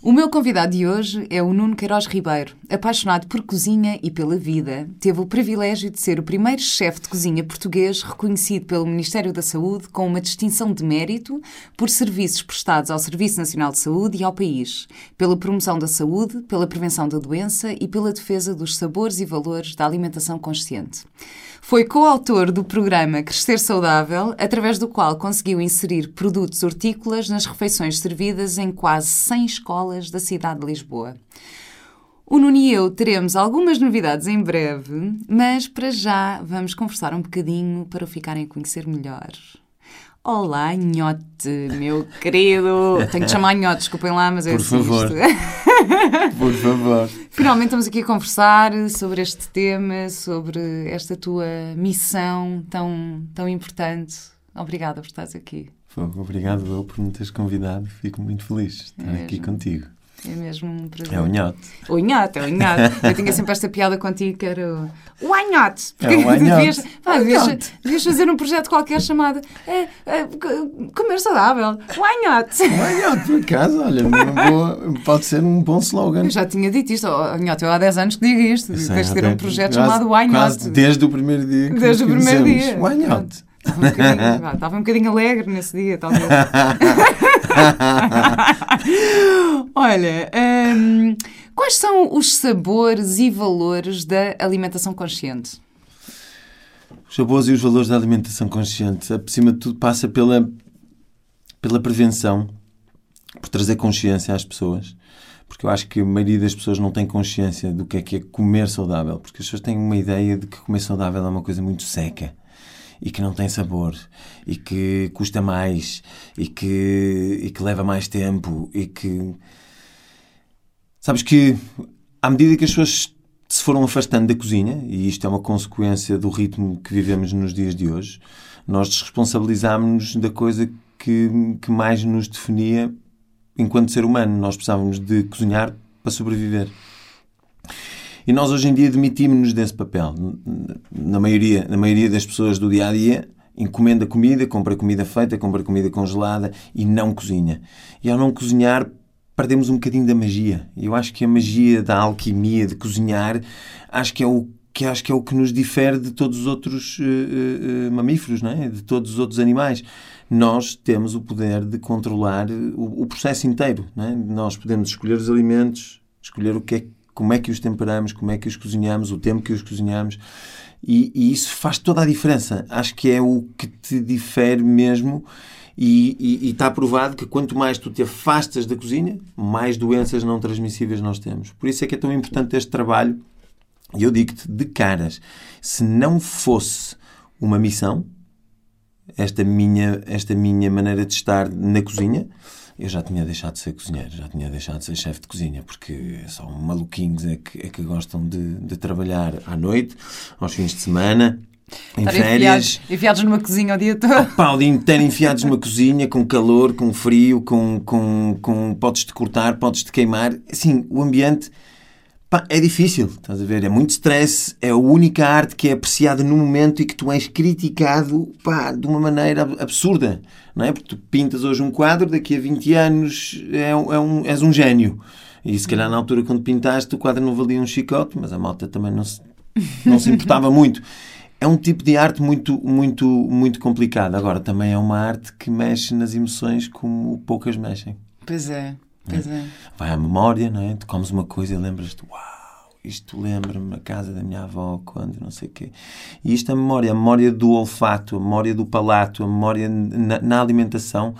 O meu convidado de hoje é o Nuno Queiroz Ribeiro. Apaixonado por cozinha e pela vida, teve o privilégio de ser o primeiro chefe de cozinha português reconhecido pelo Ministério da Saúde com uma distinção de mérito por serviços prestados ao Serviço Nacional de Saúde e ao país, pela promoção da saúde, pela prevenção da doença e pela defesa dos sabores e valores da alimentação consciente. Foi coautor do programa Crescer Saudável, através do qual conseguiu inserir produtos hortícolas nas refeições servidas em quase 100 escolas da cidade de Lisboa. O Nuno e eu teremos algumas novidades em breve, mas para já vamos conversar um bocadinho para o ficarem a conhecer melhor. Olá, Nhote, meu querido. Tenho que chamar Nhote, desculpem lá, mas é Por favor. Por favor. Finalmente estamos aqui a conversar sobre este tema, sobre esta tua missão tão, tão importante. Obrigada por estares aqui. Obrigado eu por me teres convidado. Fico muito feliz de estar É aqui contigo. É mesmo um prazer. É o nhote. O Nhote, é o Nhote. Eu tinha sempre esta piada contigo que era o o Anhote. É o. Devias, pá, devias, devias fazer um projeto qualquer chamado é, é, Comer Saudável. O Anhote. O nhote, por acaso, olha, uma boa- pode ser um bom slogan. Eu já tinha dito isto. Oh, Nhote, eu há 10 anos que digo isto. Tens de ter um projeto quase- chamado O. Quase desde o primeiro dia que Desde o primeiro dia. O anhote. Estava um, bocadinho, vá, estava um bocadinho alegre nesse dia, talvez. Olha, hum, quais são os sabores e valores da alimentação consciente? Os sabores e os valores da alimentação consciente, acima de tudo, passa pela, pela prevenção, por trazer consciência às pessoas. Porque eu acho que a maioria das pessoas não tem consciência do que é que é comer saudável. Porque as pessoas têm uma ideia de que comer saudável é uma coisa muito seca e que não tem sabor e que custa mais e que, e que leva mais tempo e que. Sabes que à medida que as pessoas se foram afastando da cozinha, e isto é uma consequência do ritmo que vivemos nos dias de hoje, nós desresponsabilizámos-nos da coisa que, que mais nos definia enquanto ser humano. Nós precisávamos de cozinhar para sobreviver. E nós hoje em dia demitimos-nos desse papel. Na maioria, na maioria das pessoas do dia a dia, encomenda comida, compra comida feita, compra comida congelada e não cozinha. E ao não cozinhar, perdemos um bocadinho da magia. Eu acho que a magia da alquimia de cozinhar, acho que é o que acho que é o que nos difere de todos os outros eh, eh, mamíferos, não é? de todos os outros animais. Nós temos o poder de controlar o, o processo inteiro. Não é? Nós podemos escolher os alimentos, escolher o que é, como é que os temperamos, como é que os cozinhamos, o tempo que os cozinhamos. E, e isso faz toda a diferença. Acho que é o que te difere mesmo. E, está provado que quanto mais tu te afastas da cozinha, mais doenças não transmissíveis nós temos. Por isso é que é tão importante este trabalho. E eu digo-te de caras, se não fosse uma missão, esta minha, esta minha maneira de estar na cozinha, eu já tinha deixado de ser cozinheiro, já tinha deixado de ser chefe de cozinha, porque só maluquinhos é que, é que gostam de, de trabalhar à noite, aos fins de semana, em Estar férias. enfiados, enfiados numa cozinha o dia todo. Pá, o dia inteiro enfiados numa cozinha, com calor, com frio, com, com, com podes-te cortar, podes-te queimar. Assim, o ambiente é difícil, estás a ver? É muito stress, é a única arte que é apreciada no momento e que tu és criticado pá, de uma maneira ab- absurda, não é? Porque tu pintas hoje um quadro, daqui a 20 anos é, um- é um, és um gênio. E se calhar na altura quando pintaste o quadro não valia um chicote, mas a malta também não se, não se importava muito. É um tipo de arte muito, muito, muito complicado. Agora, também é uma arte que mexe nas emoções como poucas mexem. Pois é, pois é. Vai à memória, não é? Tu comes uma coisa e lembras-te, uau, isto lembra-me a casa da minha avó, quando, não sei o quê. E isto é a memória, a memória do olfato, a memória do palato, a memória na, na alimentação,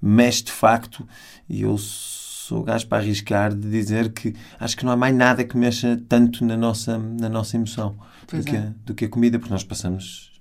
mexe de facto. E eu sou gajo para arriscar de dizer que acho que não há mais nada que mexa tanto na nossa, na nossa emoção do que, é. do que a comida, porque nós passamos,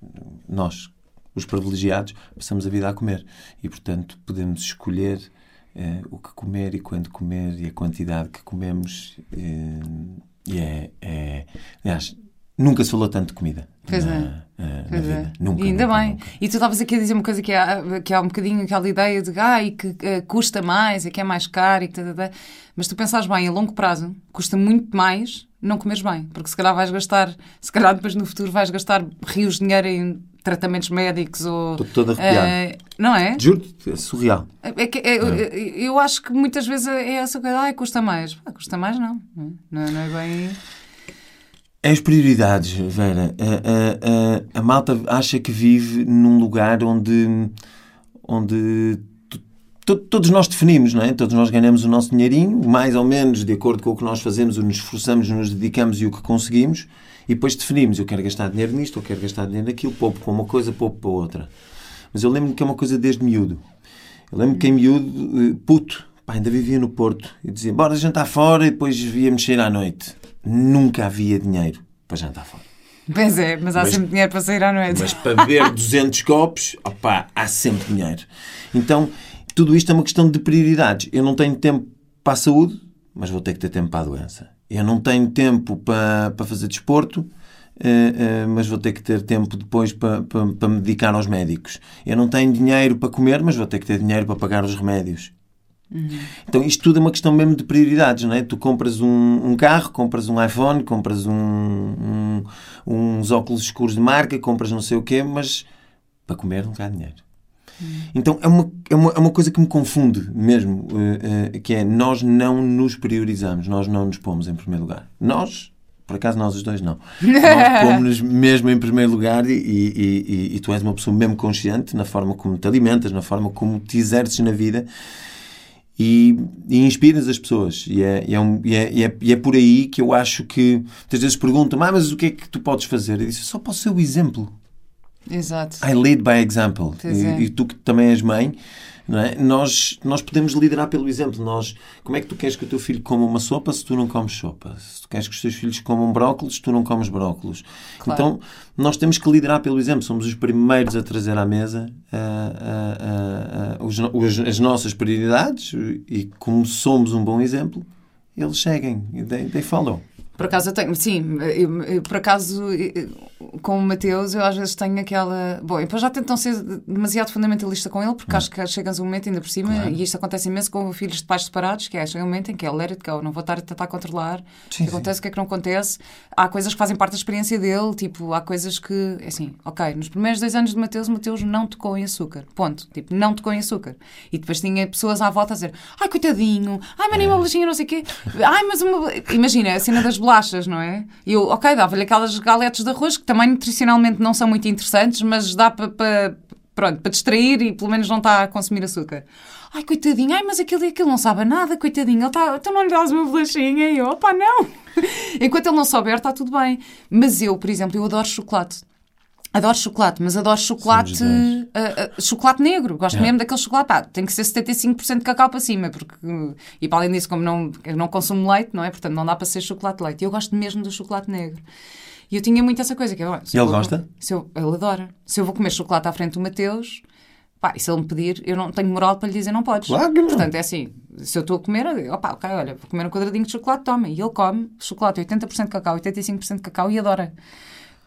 nós, os privilegiados, passamos a vida a comer. E, portanto, podemos escolher eh, o que comer e quando comer e a quantidade que comemos. e é, é. Aliás, nunca se falou tanto de comida. Pois na, é. na Pois é. vida. Nunca. E ainda nunca, bem. nunca. E tu estavas aqui a dizer uma coisa que há, que há um bocadinho aquela ideia de ai, que eh, custa mais, e que é mais caro, e que tá, tá, tá. mas tu pensares bem, a longo prazo, custa muito mais não comeres bem, porque se calhar vais gastar, se calhar depois no futuro vais gastar rios de dinheiro em tratamentos médicos ou. Estou arrepiado. eh, não é? Juro-te, é surreal. É que, é, eu, eu acho que muitas vezes é essa coisa, ai, custa mais. Pá, custa mais não. Não, não é bem. É as prioridades, Vera. A, a- a- a malta acha que vive num lugar onde, onde todos nós definimos, não é? Todos nós ganhamos o nosso dinheirinho, mais ou menos de acordo com o que nós fazemos, o nos esforçamos, nos dedicamos e o que conseguimos, e depois definimos, eu quero gastar dinheiro nisto, eu quero gastar dinheiro naquilo, poupo para uma coisa, poupo para outra. Mas eu lembro-me que é uma coisa desde miúdo. Eu lembro que em miúdo, eh, puto, pá, ainda vivia no Porto, e dizia, bora jantar fora, e depois via mexer à noite. Nunca havia dinheiro para jantar fora. Pois é, mas há Mas- sempre dinheiro para sair à noite. Mas para beber 200 copos, opá, há sempre dinheiro. Então, tudo isto é uma questão de prioridades. Eu não tenho tempo para a saúde, mas vou ter que ter tempo para a doença. Eu não tenho tempo para, para fazer desporto, eh, eh, mas vou ter que ter tempo depois para, para, para me dedicar aos médicos. Eu não tenho dinheiro para comer, mas vou ter que ter dinheiro para pagar os remédios. Então, isto tudo é uma questão mesmo de prioridades, não é? Tu compras um, um carro, compras um iPhone, compras um, um- uns óculos escuros de marca, compras não sei o quê, mas para comer não há dinheiro. Então, é uma, é, uma, é uma coisa que me confunde mesmo, eh, eh, que é nós não nos priorizamos, nós não nos pomos em primeiro lugar. Nós, por acaso nós os dois não, nós pomos-nos mesmo em primeiro lugar e, e- e- e tu és uma pessoa mesmo consciente na forma como te alimentas, na forma como te exerces na vida e, inspiras as pessoas. E é, é um- é- é- é por aí que eu acho que muitas vezes perguntam, ah, mas o que é que tu podes fazer? Eu disse, só posso ser o exemplo. Exato. I lead by example. E, é. e tu que também és mãe, é? nós, nós podemos liderar pelo exemplo. Nós, como é que tu queres que o teu filho coma uma sopa se tu não comes sopa? Se tu queres que os teus filhos comam brócolis se tu não comes brócolis? Claro. Então, nós temos que liderar pelo exemplo. Somos os primeiros a trazer à mesa ah, ah, ah, os os- as nossas prioridades e como somos um bom exemplo, eles seguem. They, they follow. Por acaso eu tenho, sim, eu- eu- por acaso com o Mateus eu às vezes tenho aquela. Bom, eu depois já tento não ser demasiado fundamentalista com ele, porque acho que chegas um momento ainda por cima, Claro. e isto acontece imenso com filhos de pais separados, que é chega um momento em que é let it go, não vou estar a tentar controlar o Sim, que acontece, o que é que não acontece. Há coisas que fazem parte da experiência dele, tipo, há coisas que, é assim, ok, nos primeiros dois anos de Mateus, o Mateus não tocou em açúcar, ponto, tipo, não tocou em açúcar. E depois tinha pessoas à volta a dizer, ai coitadinho, ai mas nem uma bolachinha, não sei o quê, ai mas uma. Imagina, a cena das bolachas, não é? Eu, ok, dava-lhe aquelas galetes de arroz que também nutricionalmente não são muito interessantes, mas dá para. para Pronto, para distrair e pelo menos não está a consumir açúcar. Ai, coitadinho, ai, mas aquilo, aquilo não sabe nada, coitadinho, ele está, então não lhe dás uma bolachinha? E eu, opá, não. Enquanto ele não souber, está tudo bem. Mas eu, por exemplo, eu adoro chocolate. Adoro chocolate, mas adoro chocolate, ah, ah, chocolate negro. Gosto Yeah. mesmo daquele chocolate. Pá, tem que ser 75% de cacau para cima, porque uh, e para além disso, como não, eu não consumo leite, não é? Portanto, não dá para ser chocolate leite. Eu gosto mesmo do chocolate negro. E eu tinha muito essa coisa que eu, se E ele vou- gosta? Se eu, ele adora. Se eu vou comer chocolate à frente do Mateus, pá, e se ele me pedir, eu não tenho moral para lhe dizer não podes. Claro que não. Portanto, é assim, se eu estou a comer, eu opá, ok, olha, vou comer um quadradinho de chocolate, toma. E ele come chocolate 80% de cacau, 85% de cacau e adora.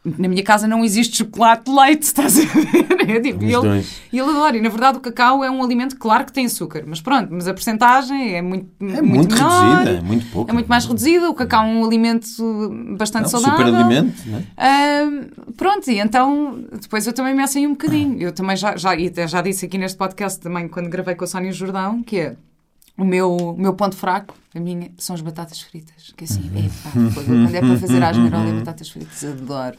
Na minha casa não existe chocolate de leite, estás a ver? É tipo, e ele, ele adora. E na verdade o cacau é um alimento, claro que tem açúcar, mas pronto, mas a porcentagem é muito, É muito, menor, reduzida, é muito pouco. é muito mais reduzida. O cacau é um alimento bastante É um saudável. superalimento, não é? Ahm, pronto, e então depois eu também me assei um bocadinho. Eu também já, já, já disse aqui neste podcast também, quando gravei com a Sónia Jordão, que é o meu, o meu ponto fraco, a minha, são as batatas fritas. Que assim, epá, fogo, quando é para fazer às e batatas fritas, adoro.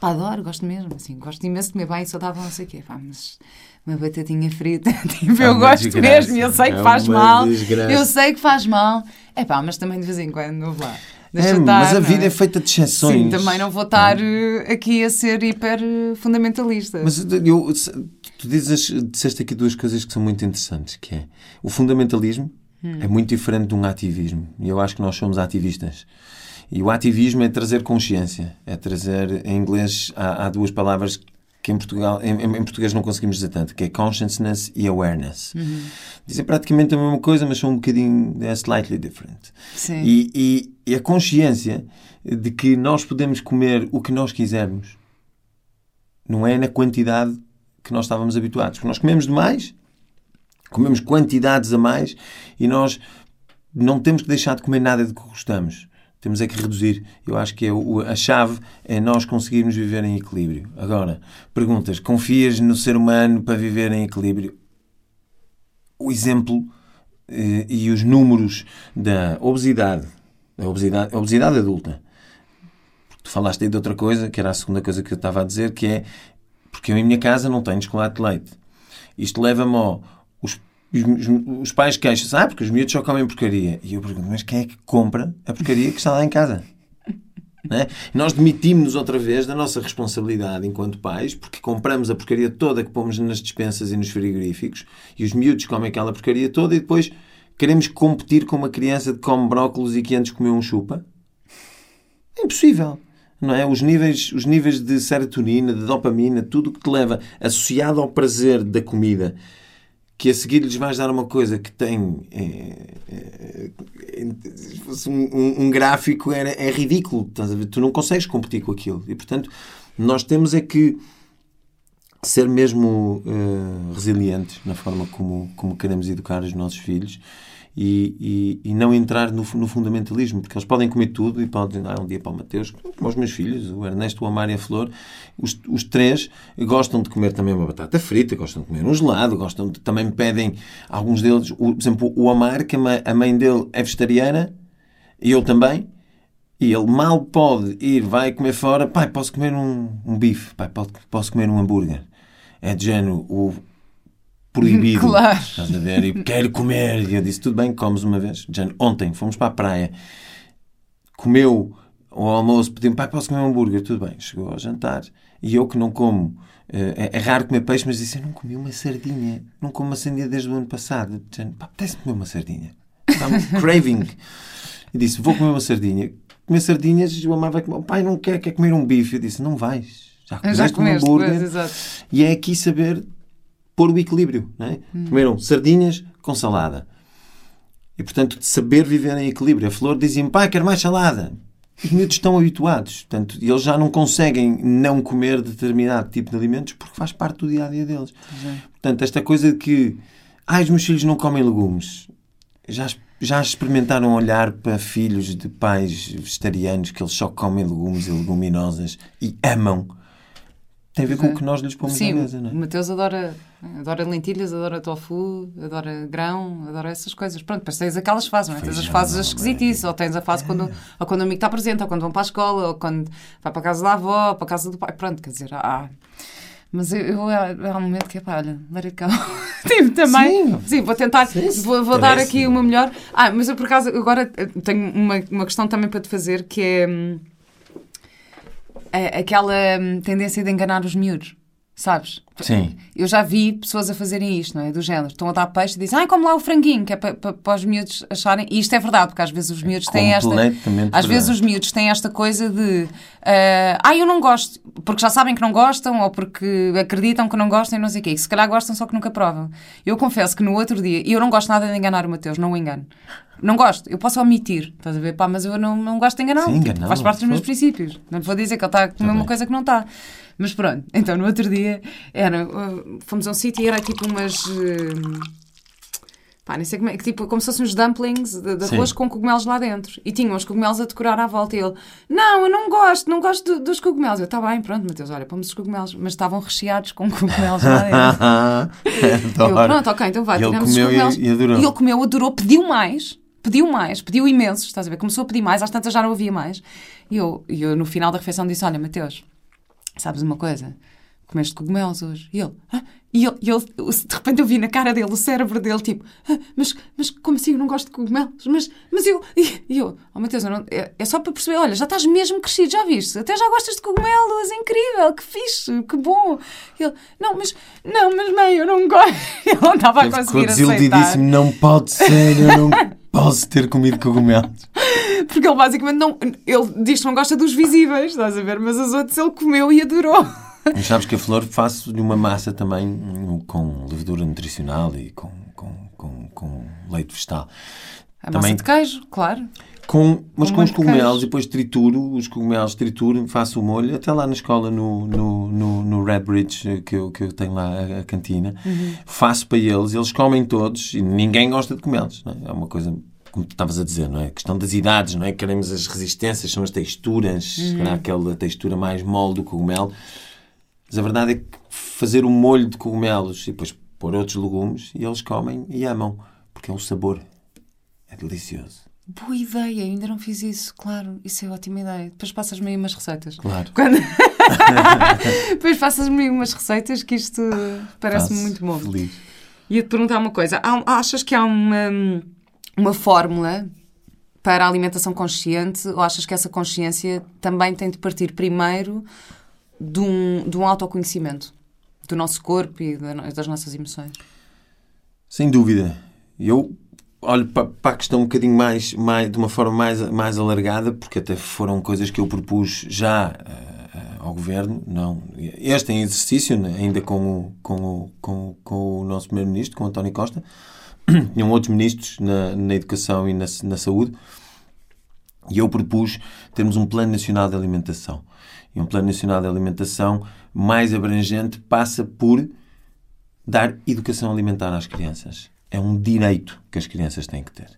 Pá, adoro, gosto mesmo, assim, gosto imenso de comer bem, saudável, não sei o quê. Pá, mas uma batatinha frita, tipo, É eu gosto desgraça. mesmo, eu sei que É faz mal, desgraça. eu sei que faz mal. É pá, mas também de vez em quando, não vá. Deixa É, estar, mas a vida é? é feita de exceções. Sim, também não vou estar eh, aqui a ser hiper eh, fundamentalista. Mas eu, se- tu dizes, disseste aqui duas coisas que são muito interessantes, que é o fundamentalismo Hum. é muito diferente de um ativismo. E eu acho que nós somos ativistas. E o ativismo é trazer consciência. É trazer, em inglês, há, há duas palavras que em, Portugal, em, em português não conseguimos dizer tanto, que é consciousness e awareness. Uhum. Dizem praticamente a mesma coisa, mas são um bocadinho é slightly different. Sim. E, e, e a consciência de que nós podemos comer o que nós quisermos não é na quantidade que nós estávamos habituados. Nós comemos demais, comemos quantidades a mais e nós não temos que deixar de comer nada de que gostamos. Temos é que reduzir. Eu acho que é o, a chave é nós conseguirmos viver em equilíbrio. Agora, perguntas: confias no ser humano para viver em equilíbrio? O exemplo eh, e os números da obesidade, a obesidade, a obesidade adulta. Tu falaste aí de outra coisa, que era a segunda coisa que eu estava a dizer, que é porque eu em minha casa não tenho chocolate de leite. Isto leva-me ao. Os, os, os pais queixam-se, ah, porque os miúdos só comem porcaria. E eu pergunto, mas quem é que compra a porcaria que está lá em casa? É? Nós demitimos-nos outra vez da nossa responsabilidade enquanto pais, porque compramos a porcaria toda que pomos nas dispensas e nos frigoríficos, e os miúdos comem aquela porcaria toda, e depois queremos competir com uma criança que come brócolis e que antes comeu um chupa. É impossível não é? Os níveis, os níveis de serotonina, de dopamina, tudo o que te leva associado ao prazer da comida, que a seguir lhes vais dar uma coisa que tem é, é, é, um, um, gráfico é, é ridículo, tu não consegues competir com aquilo e portanto nós temos é que ser mesmo uh, resilientes na forma como, como queremos educar os nossos filhos e, e, e, não entrar no, no, fundamentalismo, porque eles podem comer tudo e podem dar um dia para o Mateus, como os meus filhos, o Ernesto, o Amar e a Flor, os, os três gostam de comer também uma batata frita, gostam de comer um gelado, gostam de, também pedem, alguns deles, o, por exemplo, o Amar, que a mãe dele é vegetariana, e eu também, e ele mal pode ir, vai comer fora, pai, posso comer um, um bife, pai, posso comer um hambúrguer. É de género, o, proibido. Claro. Estás a ver? E quero comer. E eu disse, tudo bem, comes uma vez. Já, ontem fomos para a praia. Comeu ao almoço, pediu-me, pai, posso comer um hambúrguer? Tudo bem. Chegou ao jantar. E eu que não como, eh, é, é raro comer peixe, mas disse, eu não comi uma sardinha. Não como uma sardinha desde o ano passado. Já, pá, apetece comer uma sardinha. Estava craving. E disse, vou comer uma sardinha. Comer sardinhas, o vai comer. O pai não quer, quer comer um bife. Eu disse, não vais. Já comeste, um hambúrguer. Pois, e é aqui saber pôr o equilíbrio. Não é? Hum. Comeram sardinhas com salada. E, portanto, de saber viver em equilíbrio. A Flor dizia-me, pai, quero mais salada. Os miúdos estão habituados. Portanto, eles já não conseguem não comer determinado tipo de alimentos porque faz parte do dia-a-dia -dia deles. É. Portanto, esta coisa de que ah, os meus filhos não comem legumes. Já, já experimentaram olhar para filhos de pais vegetarianos que eles só comem legumes e leguminosas e amam tem a ver com o que nós lhes pomos Sim, na mesa, não é? o Mateus adora, adora lentilhas, adora tofu, adora grão, adora essas coisas. Pronto, depois tens aquelas fases, não é? Tens as fases esquisitices, ou tens a fase é. quando, ou quando o amigo está presente, ou quando vão para a escola, ou quando vai para a casa da avó, ou para a casa do pai. Pronto, quer dizer, ah, mas eu, eu, há um momento que é pá, olha, let it go. tipo, também. Sim, sim vou tentar, sim, vou, vou dar aqui uma melhor. Ah, mas eu por acaso agora tenho uma, uma questão também para te fazer que é. Hum, aquela hum, tendência de enganar os miúdos. Sabes? Sim. Eu já vi pessoas a fazerem isto, não é? Do género. Estão a dar peixe e dizem, ai, como lá o franguinho, que é para, para, para, os miúdos acharem. E isto é verdade, porque às vezes os miúdos têm esta. Às verdade. vezes os miúdos têm esta coisa de, uh, ah, eu não gosto, porque já sabem que não gostam ou porque acreditam que não gostam e não sei o quê. Se calhar gostam, só que nunca provam. Eu confesso que no outro dia, e eu não gosto nada de enganar o Mateus, não o engano. Não gosto, eu posso omitir, estás a ver? Pá, mas eu não, não gosto de enganar. Sim, tipo, faz parte dos meus princípios. Não te vou dizer que ele está a comer uma coisa que não está. Mas pronto, então no outro dia era, uh, fomos a um sítio e era tipo umas. Uh, pá, nem sei como é, tipo, como se fossem uns dumplings de, de arroz com cogumelos lá dentro. E tinham os cogumelos a decorar à volta. E ele, não, eu não gosto, não gosto dos cogumelos. Eu, está bem, pronto, Mateus, olha, pomos os cogumelos. Mas estavam recheados com cogumelos lá dentro. eu, pronto, ok, então vai, tiramos os cogumelos. E, e, adorou. e ele comeu, adorou, pediu mais pediu mais, pediu imensos, estás a ver? Começou a pedir mais, às tantas já não havia mais. E eu, eu no final da refeição disse: Olha, Mateus, sabes uma coisa? Comeste cogumelos hoje. E ele, ah? E ele, ele, de repente eu vi na cara dele, o cérebro dele, tipo, ah, mas, mas como assim eu não gosto de cogumelos? Mas, mas eu, e, eu, oh Mateus, eu não, é, é, só para perceber, olha, já estás mesmo crescido, já viste? Até já gostas de cogumelos, é incrível, que fixe, que bom. Ele, não, mas, não, mas mãe, eu não gosto. Ele não estava a conseguir aceitar. não pode ser, eu não posso ter comido cogumelos. Porque ele basicamente não, ele diz que não gosta dos visíveis, estás a ver? Mas os outros ele comeu e adorou. Mas sabes que a flor faço-lhe uma massa também com levedura nutricional e com, com, com, com leite vegetal. A massa de queijo, claro. Com, mas Com com, os de cogumelos e depois trituro, os cogumelos trituro, faço o molho, até lá na escola, no, no, no, no Red Bridge, eh, que eu, que eu tenho lá a, a cantina, Uhum. faço para eles, eles comem todos e ninguém gosta de cogumelos. É? é uma coisa, como tu estavas a dizer, não é? A questão das idades, não é? Queremos as resistências, são as texturas, Uhum. aquela textura mais mole do cogumelo. Mas a verdade é que fazer um molho de cogumelos e depois pôr outros legumes e eles comem e amam, porque é o sabor. É delicioso. Boa ideia, ainda não fiz isso, claro. Isso é ótima ideia. Depois passas-me aí umas receitas. Claro. Quando... Depois passas-me aí umas receitas que isto parece-me muito bom. Feliz. Ia-te perguntar uma coisa. Há- achas que há uma, uma fórmula para a alimentação consciente ou achas que essa consciência também tem de partir primeiro de um, de um autoconhecimento do nosso corpo e da- das nossas emoções? Sem dúvida. Eu olho pa- para a questão um bocadinho mais, mais de uma forma mais, mais alargada, porque até foram coisas que eu propus já eh, ao governo. Não, este em exercício, né, ainda com o, com o, com, com o nosso primeiro-ministro, com o António Costa. Tinham outros ministros na, na educação e na, na saúde. E eu propus termos um Plano Nacional de Alimentação. E um Plano Nacional de Alimentação mais abrangente passa por dar educação alimentar às crianças. É um direito que as crianças têm que ter.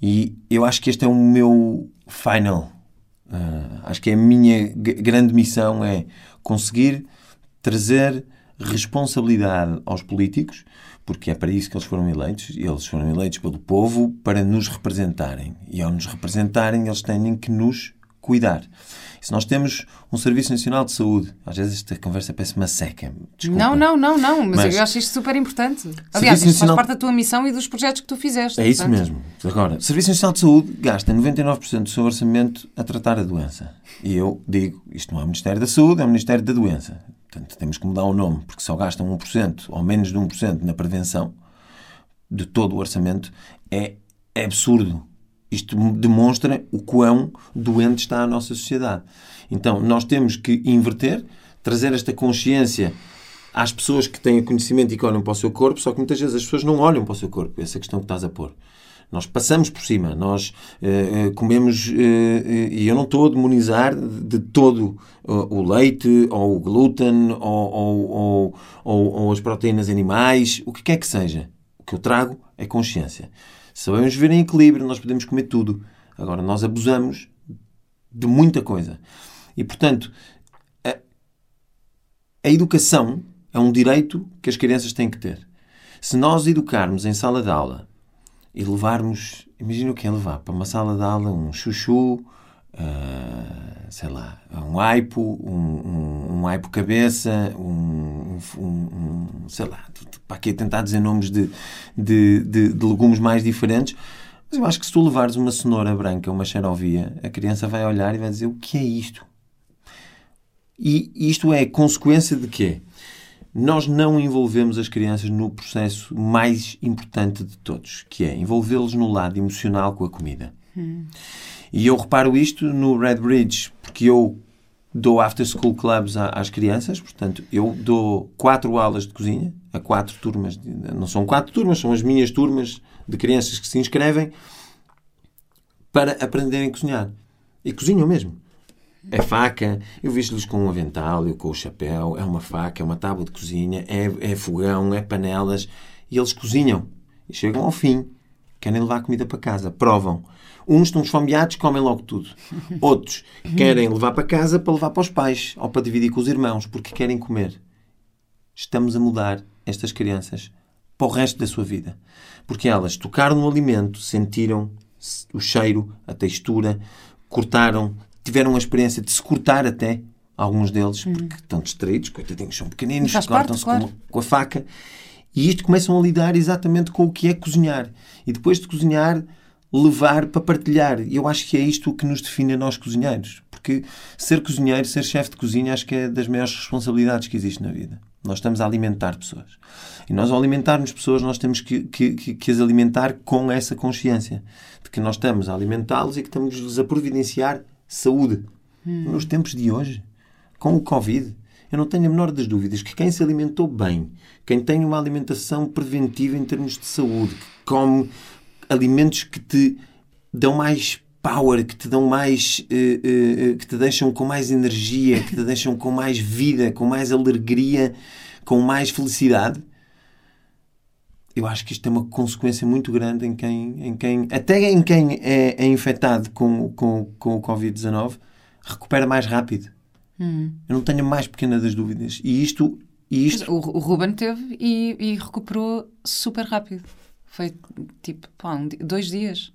E eu acho que este é o meu final. Ah, acho que é a minha grande missão é conseguir trazer responsabilidade aos políticos, porque é para isso que eles foram eleitos. Eles foram eleitos pelo povo para nos representarem. E ao nos representarem, eles têm que nos cuidar. E se nós temos um Serviço Nacional de Saúde, às vezes esta conversa parece uma seca. Desculpa. Não, não, não, não. Mas, Mas- eu acho isto super importante. Aliás, isto faz Nacional- parte da tua missão e dos projetos que tu fizeste. É isso portanto. mesmo. Agora, o Serviço Nacional de Saúde gasta 99% do seu orçamento a tratar a doença. E eu digo, isto não é o Ministério da Saúde, é o Ministério da Doença. Portanto, temos que mudar o nome, porque só gastam 1% ou menos de 1% na prevenção de todo o orçamento, é absurdo. Isto demonstra o quão doente está a nossa sociedade. Então, nós temos que inverter, trazer esta consciência às pessoas que têm conhecimento e que olham para o seu corpo, só que muitas vezes as pessoas não olham para o seu corpo, essa questão que estás a pôr. Nós passamos por cima, nós eh, eh, comemos, eh, e eu não estou a demonizar de, todo o leite, ou o glúten, ou, ou, ou, ou as proteínas animais, o que quer que seja. O que eu trago é consciência. Sabemos viver em equilíbrio, nós podemos comer tudo. Agora, nós abusamos de muita coisa. E, portanto, a, a educação é um direito que as crianças têm que ter. Se nós educarmos em sala de aula e levarmos, imagina o que é levar para uma sala de aula um chuchu, ah, sei lá, um aipo, um, um, um aipo cabeça, um, um, um- sei lá, para aqui tentar dizer nomes de, de, de, de legumes mais diferentes. Mas eu acho que se tu levares uma cenoura branca, uma xerovia, a criança vai olhar e vai dizer o que é isto? E isto é consequência de quê? Nós não envolvemos as crianças no processo mais importante de todos, que é envolvê-los no lado emocional com a comida. E eu reparo isto no Red Bridge, porque eu dou after school clubs às crianças, portanto, eu dou quatro aulas de cozinha a quatro turmas, de- não são quatro turmas, são as minhas turmas de crianças que se inscrevem para aprenderem a cozinhar. E cozinham mesmo. É faca, eu visto-lhes com um avental, eu com o chapéu, é uma faca, é uma tábua de cozinha, é, é fogão, é panelas, e eles cozinham. E chegam ao fim, querem levar comida para casa, provam. Uns estão esfomeados, comem logo tudo. Outros querem levar para casa para levar para os pais, ou para dividir com os irmãos, porque querem comer. Estamos a mudar estas crianças para o resto da sua vida. Porque elas tocaram no alimento, sentiram o cheiro, a textura, cortaram, tiveram a experiência de se cortar até, alguns deles, porque estão distraídos, coitadinhos, são pequeninos, cortam-se claro. com, com a faca. E isto começam a lidar exatamente com o que é cozinhar. E depois de cozinhar, levar para partilhar. E eu acho que é isto que nos define a nós cozinheiros. Porque ser cozinheiro, ser chefe de cozinha, acho que é das maiores responsabilidades que existe na vida. Nós estamos a alimentar pessoas. E nós, ao alimentarmos pessoas, nós temos que, que, que, que as alimentar com essa consciência de que nós estamos a alimentá-los e que estamos-lhes a providenciar saúde. Nos tempos de hoje, com o Covid, Eu não tenho a menor das dúvidas que quem se alimentou bem, quem tem uma alimentação preventiva em termos de saúde, que come alimentos que te dão mais power, que te dão mais. Uh, uh, que te deixam com mais energia, que te deixam com mais vida, com mais alegria, com mais felicidade. Eu acho que isto tem uma consequência muito grande em quem, em quem até em quem é, é infectado com, com, com o Covid-19, recupera mais rápido. Hum. Eu não tenho a mais pequena das dúvidas. E isto. E isto... O, o Ruben teve e, e recuperou super rápido. Foi tipo, pá, um, dois dias.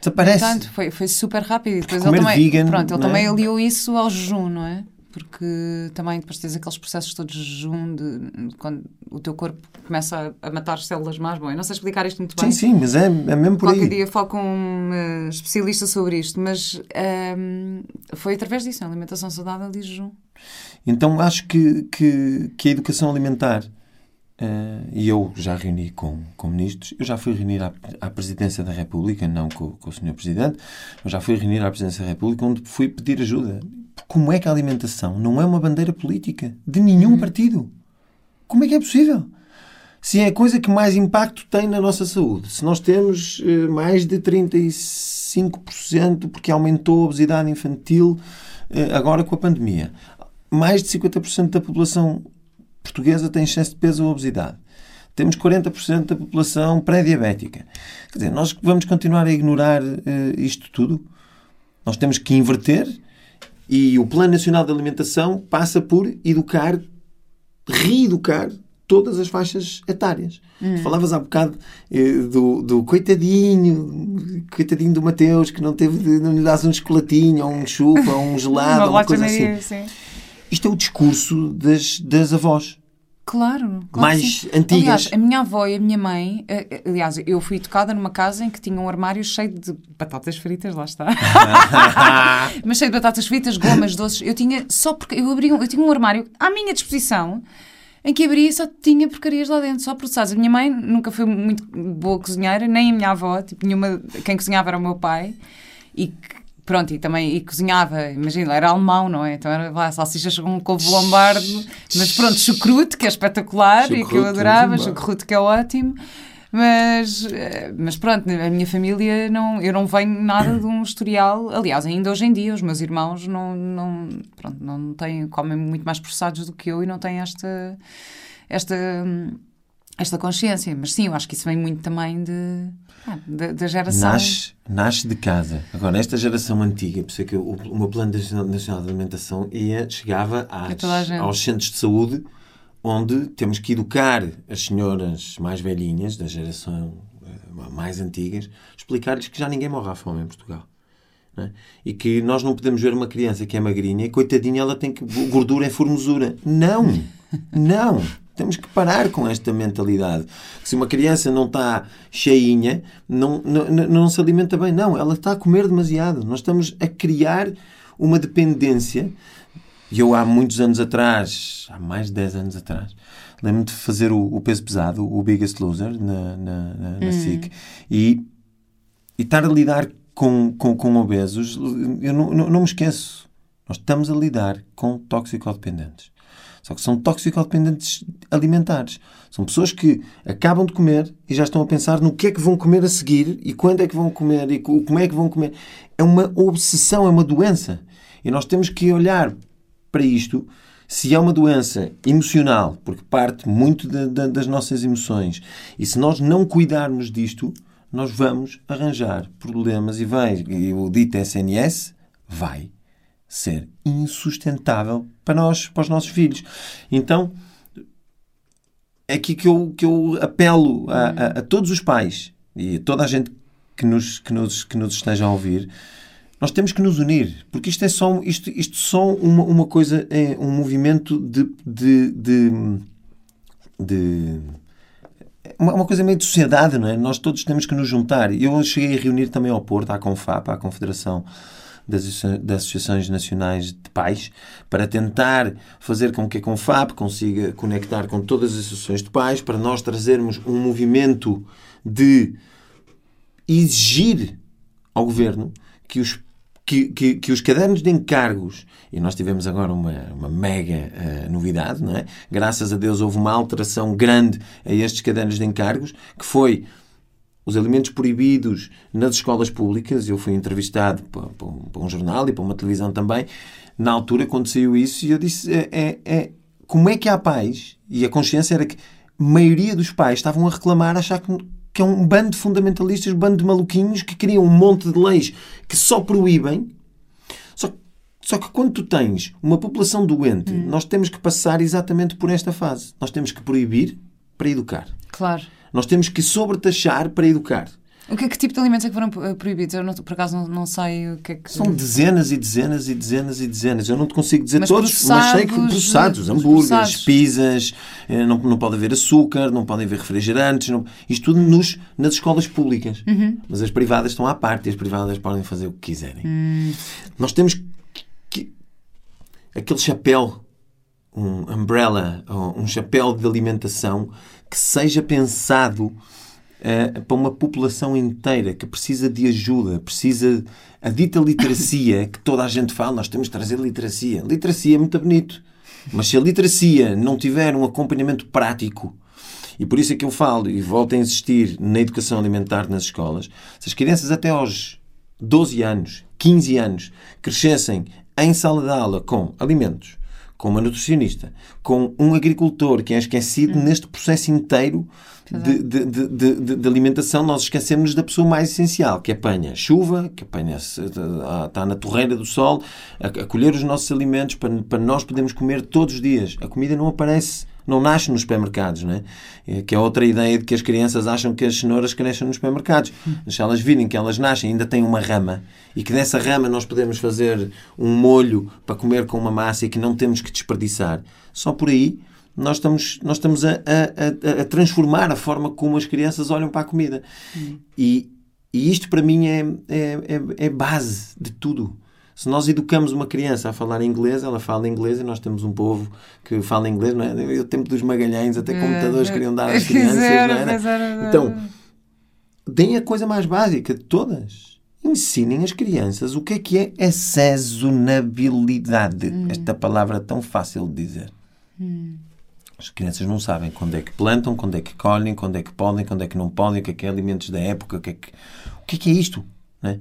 Desaparece. Portanto, foi, foi super rápido. E depois Comer ele também, vegan, pronto, ele é? também aliou isso ao jejum, não é? Porque também depois tens aqueles processos todos de jejum, de, quando o teu corpo começa a, a matar células más. Bom, eu não sei explicar isto muito bem. Sim, sim, mas é, é mesmo por Qualquer aí. dia falo com um eh, especialista sobre isto, mas ehm, foi através disso, a alimentação saudável e jejum. Então acho que, que, que a educação alimentar, eh, e eu já reuni com, com ministros, eu já fui reunir à, à Presidência da República, não com, com o Sr. Presidente, mas já fui reunir à Presidência da República, onde fui pedir ajuda. Como é que a alimentação não é uma bandeira política de nenhum partido? Como é que é possível? Se é a coisa que mais impacto tem na nossa saúde, se nós temos eh, mais de 35% porque aumentou a obesidade infantil eh, agora com a pandemia, mais de 50% da população portuguesa tem excesso de peso ou obesidade. Temos 40% da população pré-diabética. Quer dizer, nós vamos continuar a ignorar eh, isto tudo? Nós temos que inverter e o Plano Nacional de Alimentação passa por educar, reeducar todas as faixas etárias. Tu falavas há bocado eh, do, do coitadinho, coitadinho do Mateus, que não teve de não lhe das um chocolatinho, ou um chupa, ou um gelado, ou uma coisa assim. sim. Isto é o discurso das, das avós. Claro, claro Mais antigas. Aliás, a minha avó e a minha mãe, eh, eh, aliás, eu fui educada numa casa em que tinha um armário cheio de batatas fritas, lá está. Mas cheio de batatas fritas, gomas, doces. Eu tinha só porque eu abri eu tinha um armário à minha disposição em que abria e só tinha porcarias lá dentro, só processadas. A minha mãe nunca foi muito boa cozinheira, nem a minha avó, tipo, nenhuma, quem cozinhava era o meu pai. E que- pronto, e também e cozinhava, imagina, era alemão, não é? Então era lá, salsichas com couve lombardo, mas pronto, chucrute, que é espetacular e que eu Chucrute, adorava, chucrute que é ótimo. Mas, eh, mas pronto, a minha família, não, eu não venho nada de um historial. Aliás, ainda hoje em dia, os meus irmãos não, não, pronto, não têm, comem muito mais processados do que eu e não têm esta, esta, esta consciência. Mas sim, eu acho que isso vem muito também de, ah, da, da geração. Nasce, nasce de casa. Agora, esta geração antiga, por isso é que o, o meu plano nacional de alimentação ia, chegava às- aos centros de saúde, onde temos que educar as senhoras mais velhinhas, da geração eh, mais antigas, explicar-lhes que já ninguém morre à fome em Portugal. é? E que nós não podemos ver uma criança que é magrinha e, coitadinha, ela tem que gordura é formosura. Não! Não! Temos que parar com esta mentalidade. Se uma criança não está cheinha, não, não, não- se alimenta bem. Não, ela está a comer demasiado. Nós estamos a criar uma dependência. E eu, há muitos anos atrás, há mais de 10 anos atrás, lembro-me de fazer o, o peso pesado, o Biggest Loser, na, na, na, na SIC, e, e estar a lidar com, com, com obesos, eu não, não, não me esqueço. Nós estamos a lidar com toxicodependentes. Só que são toxicodependentes alimentares. São pessoas que acabam de comer e já estão a pensar no que é que vão comer a seguir e quando é que vão comer e co- como é que vão comer. É uma obsessão, é uma doença. E nós temos que olhar para isto se é uma doença emocional, porque parte muito da- da- das nossas emoções, e se nós não cuidarmos disto, nós vamos arranjar problemas e vai, e o dito SNS vai ser insustentável para nós, para os nossos filhos. Então, é aqui que eu, que eu apelo a, a- a todos os pais e a toda a gente que nos, que nos, que nos esteja a ouvir, nós temos que nos unir, porque isto é só, isto, isto só uma, uma coisa, é um movimento de, de, de, de- uma, coisa meio de sociedade, não é? Nós todos temos que nos juntar. E Eu cheguei a reunir também ao Porto, à CONFAP, à Confederação das, das Associações Nacionais de Pais, para tentar fazer com que a CONFAP consiga conectar com todas as associações de pais, para nós trazermos um movimento de exigir ao governo que os que, que, que, os cadernos de encargos, e nós tivemos agora uma, uma mega uh, novidade, não é? Graças a Deus houve uma alteração grande a estes cadernos de encargos, que foi os alimentos proibidos nas escolas públicas. Eu fui entrevistado para, para um jornal e para uma televisão também, na altura quando saiu isso, e eu disse: é, é, é, como é que há pais? E a consciência era que a maioria dos pais estavam a reclamar, a achar que que é um bando de fundamentalistas, um bando de maluquinhos que criam um monte de leis que só proíbem. Só, só que quando tu tens uma população doente, hum. nós temos que passar exatamente por esta fase. Nós temos que proibir para educar. Claro. Nós temos que sobretaxar para educar. O que, é, que tipo de alimentos é que foram eh, proibidos? Eu, não, por acaso, não, não, sei o que é que... São dezenas e dezenas e dezenas e dezenas. Eu não te consigo dizer mas todos, mas sei que processados. Hambúrgueres, processados. pizzas, eh, não, não pode haver açúcar, não podem haver refrigerantes. Não, isto tudo nos, nas escolas públicas. Uhum. Mas as privadas estão à parte e as privadas podem fazer o que quiserem. Uhum. Nós temos que... Aquele chapéu, um umbrella, um chapéu de alimentação que seja pensado uh, para uma população inteira que precisa de ajuda, precisa a dita literacia que toda a gente fala, nós temos de trazer literacia. Literacia é muito bonito, mas se a literacia não tiver um acompanhamento prático e por isso é que eu falo e volto a insistir na educação alimentar nas escolas. Se as crianças até aos 12 anos, 15 anos, crescessem em sala de aula com alimentos, com uma nutricionista, com um agricultor que é esquecido hum. neste processo inteiro de, de, de, de, alimentação, nós esquecemos da pessoa mais essencial, que apanha chuva, que apanha, está na torreira do sol, a, a colher os nossos alimentos para, para nós podermos comer todos os dias. A comida não aparece não nasce nos supermercados, não é? é? Que é outra ideia de que as crianças acham que as cenouras crescem nos supermercados. Mas se elas virem que elas nascem ainda têm uma rama e que dessa rama nós podemos fazer um molho para comer com uma massa e que não temos que desperdiçar, só por aí nós estamos, nós estamos a, a, a, transformar a forma como as crianças olham para a comida. E, e isto para mim é, é, é, é base de tudo. Se nós educamos uma criança a falar inglês, ela fala inglês e nós temos um povo que fala inglês, não é? O tempo dos magalhães, até computadores queriam dar às crianças, não é? Então, deem a coisa mais básica de todas. Ensinem as crianças o que é que é a sazonabilidade. Hum. Esta palavra tão fácil de dizer. Hum. As crianças não sabem quando é que plantam, quando é que colhem, quando é que podem, quando é que não podem, o que é que é alimentos da época, o que é que, o que, é, que é isto. Né?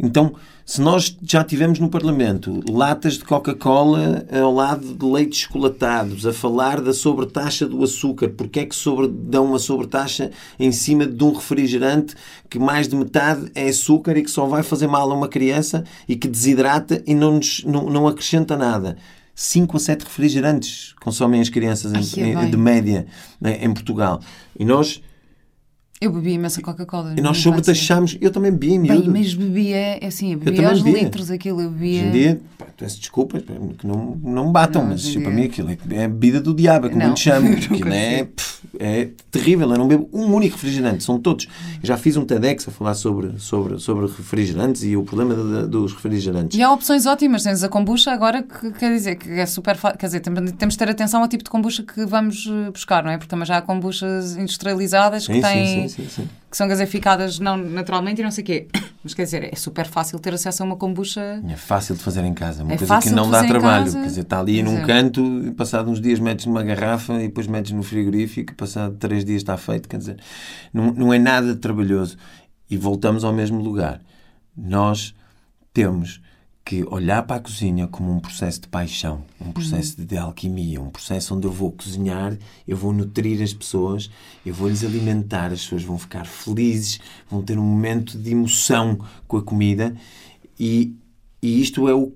Então, se nós já tivemos no Parlamento latas de Coca-Cola ao lado de leites chocolatados, a falar da sobretaxa do açúcar, porque é que sobre, dão uma sobretaxa em cima de um refrigerante que mais de metade é açúcar e que só vai fazer mal a uma criança e que desidrata e não, nos, não, não acrescenta nada. 5 a 7 refrigerantes consomem as crianças em, de média né, em Portugal. E nós eu bebia imensa Coca-Cola. E nós sobretaxámos. Eu também bebia em miúdo. Bem, mas bebia, assim, eu bebia eu aos bebia. litros aquilo. Eu bebia... Hoje em dia, peço desculpas, que não, não me batam, não, mas para mim aquilo é, é bebida do diabo, é como não, lhe chamo. Aquilo é, pff, é terrível. Eu não bebo um único refrigerante, são todos. Eu já fiz um TEDx a falar sobre, sobre, sobre refrigerantes e o problema de, de, dos refrigerantes. E há opções ótimas. Tens a kombucha agora, que quer dizer que é super. Quer dizer, temos de ter atenção ao tipo de kombucha que vamos eh, buscar, não é? Porque também já há kombuchas industrializadas que sim, têm. Sim, sim, sim, que são gaseificadas não naturalmente e não sei o quê. Mas quer dizer, é super fácil ter acesso a uma kombucha. É fácil de fazer em casa. Uma é coisa que não dá trabalho. Quer dizer, está ali num canto, e passado uns dias metes numa garrafa e depois metes no frigorífico, passado três dias está feito. Quer dizer, não, não é nada trabalhoso. E voltamos ao mesmo lugar. Nós temos que olhar para a cozinha como um processo de paixão, um processo uhum. de alquimia, um processo onde eu vou cozinhar, eu vou nutrir as pessoas, eu vou lhes alimentar, as pessoas vão ficar felizes, vão ter um momento de emoção com a comida e, e isto é o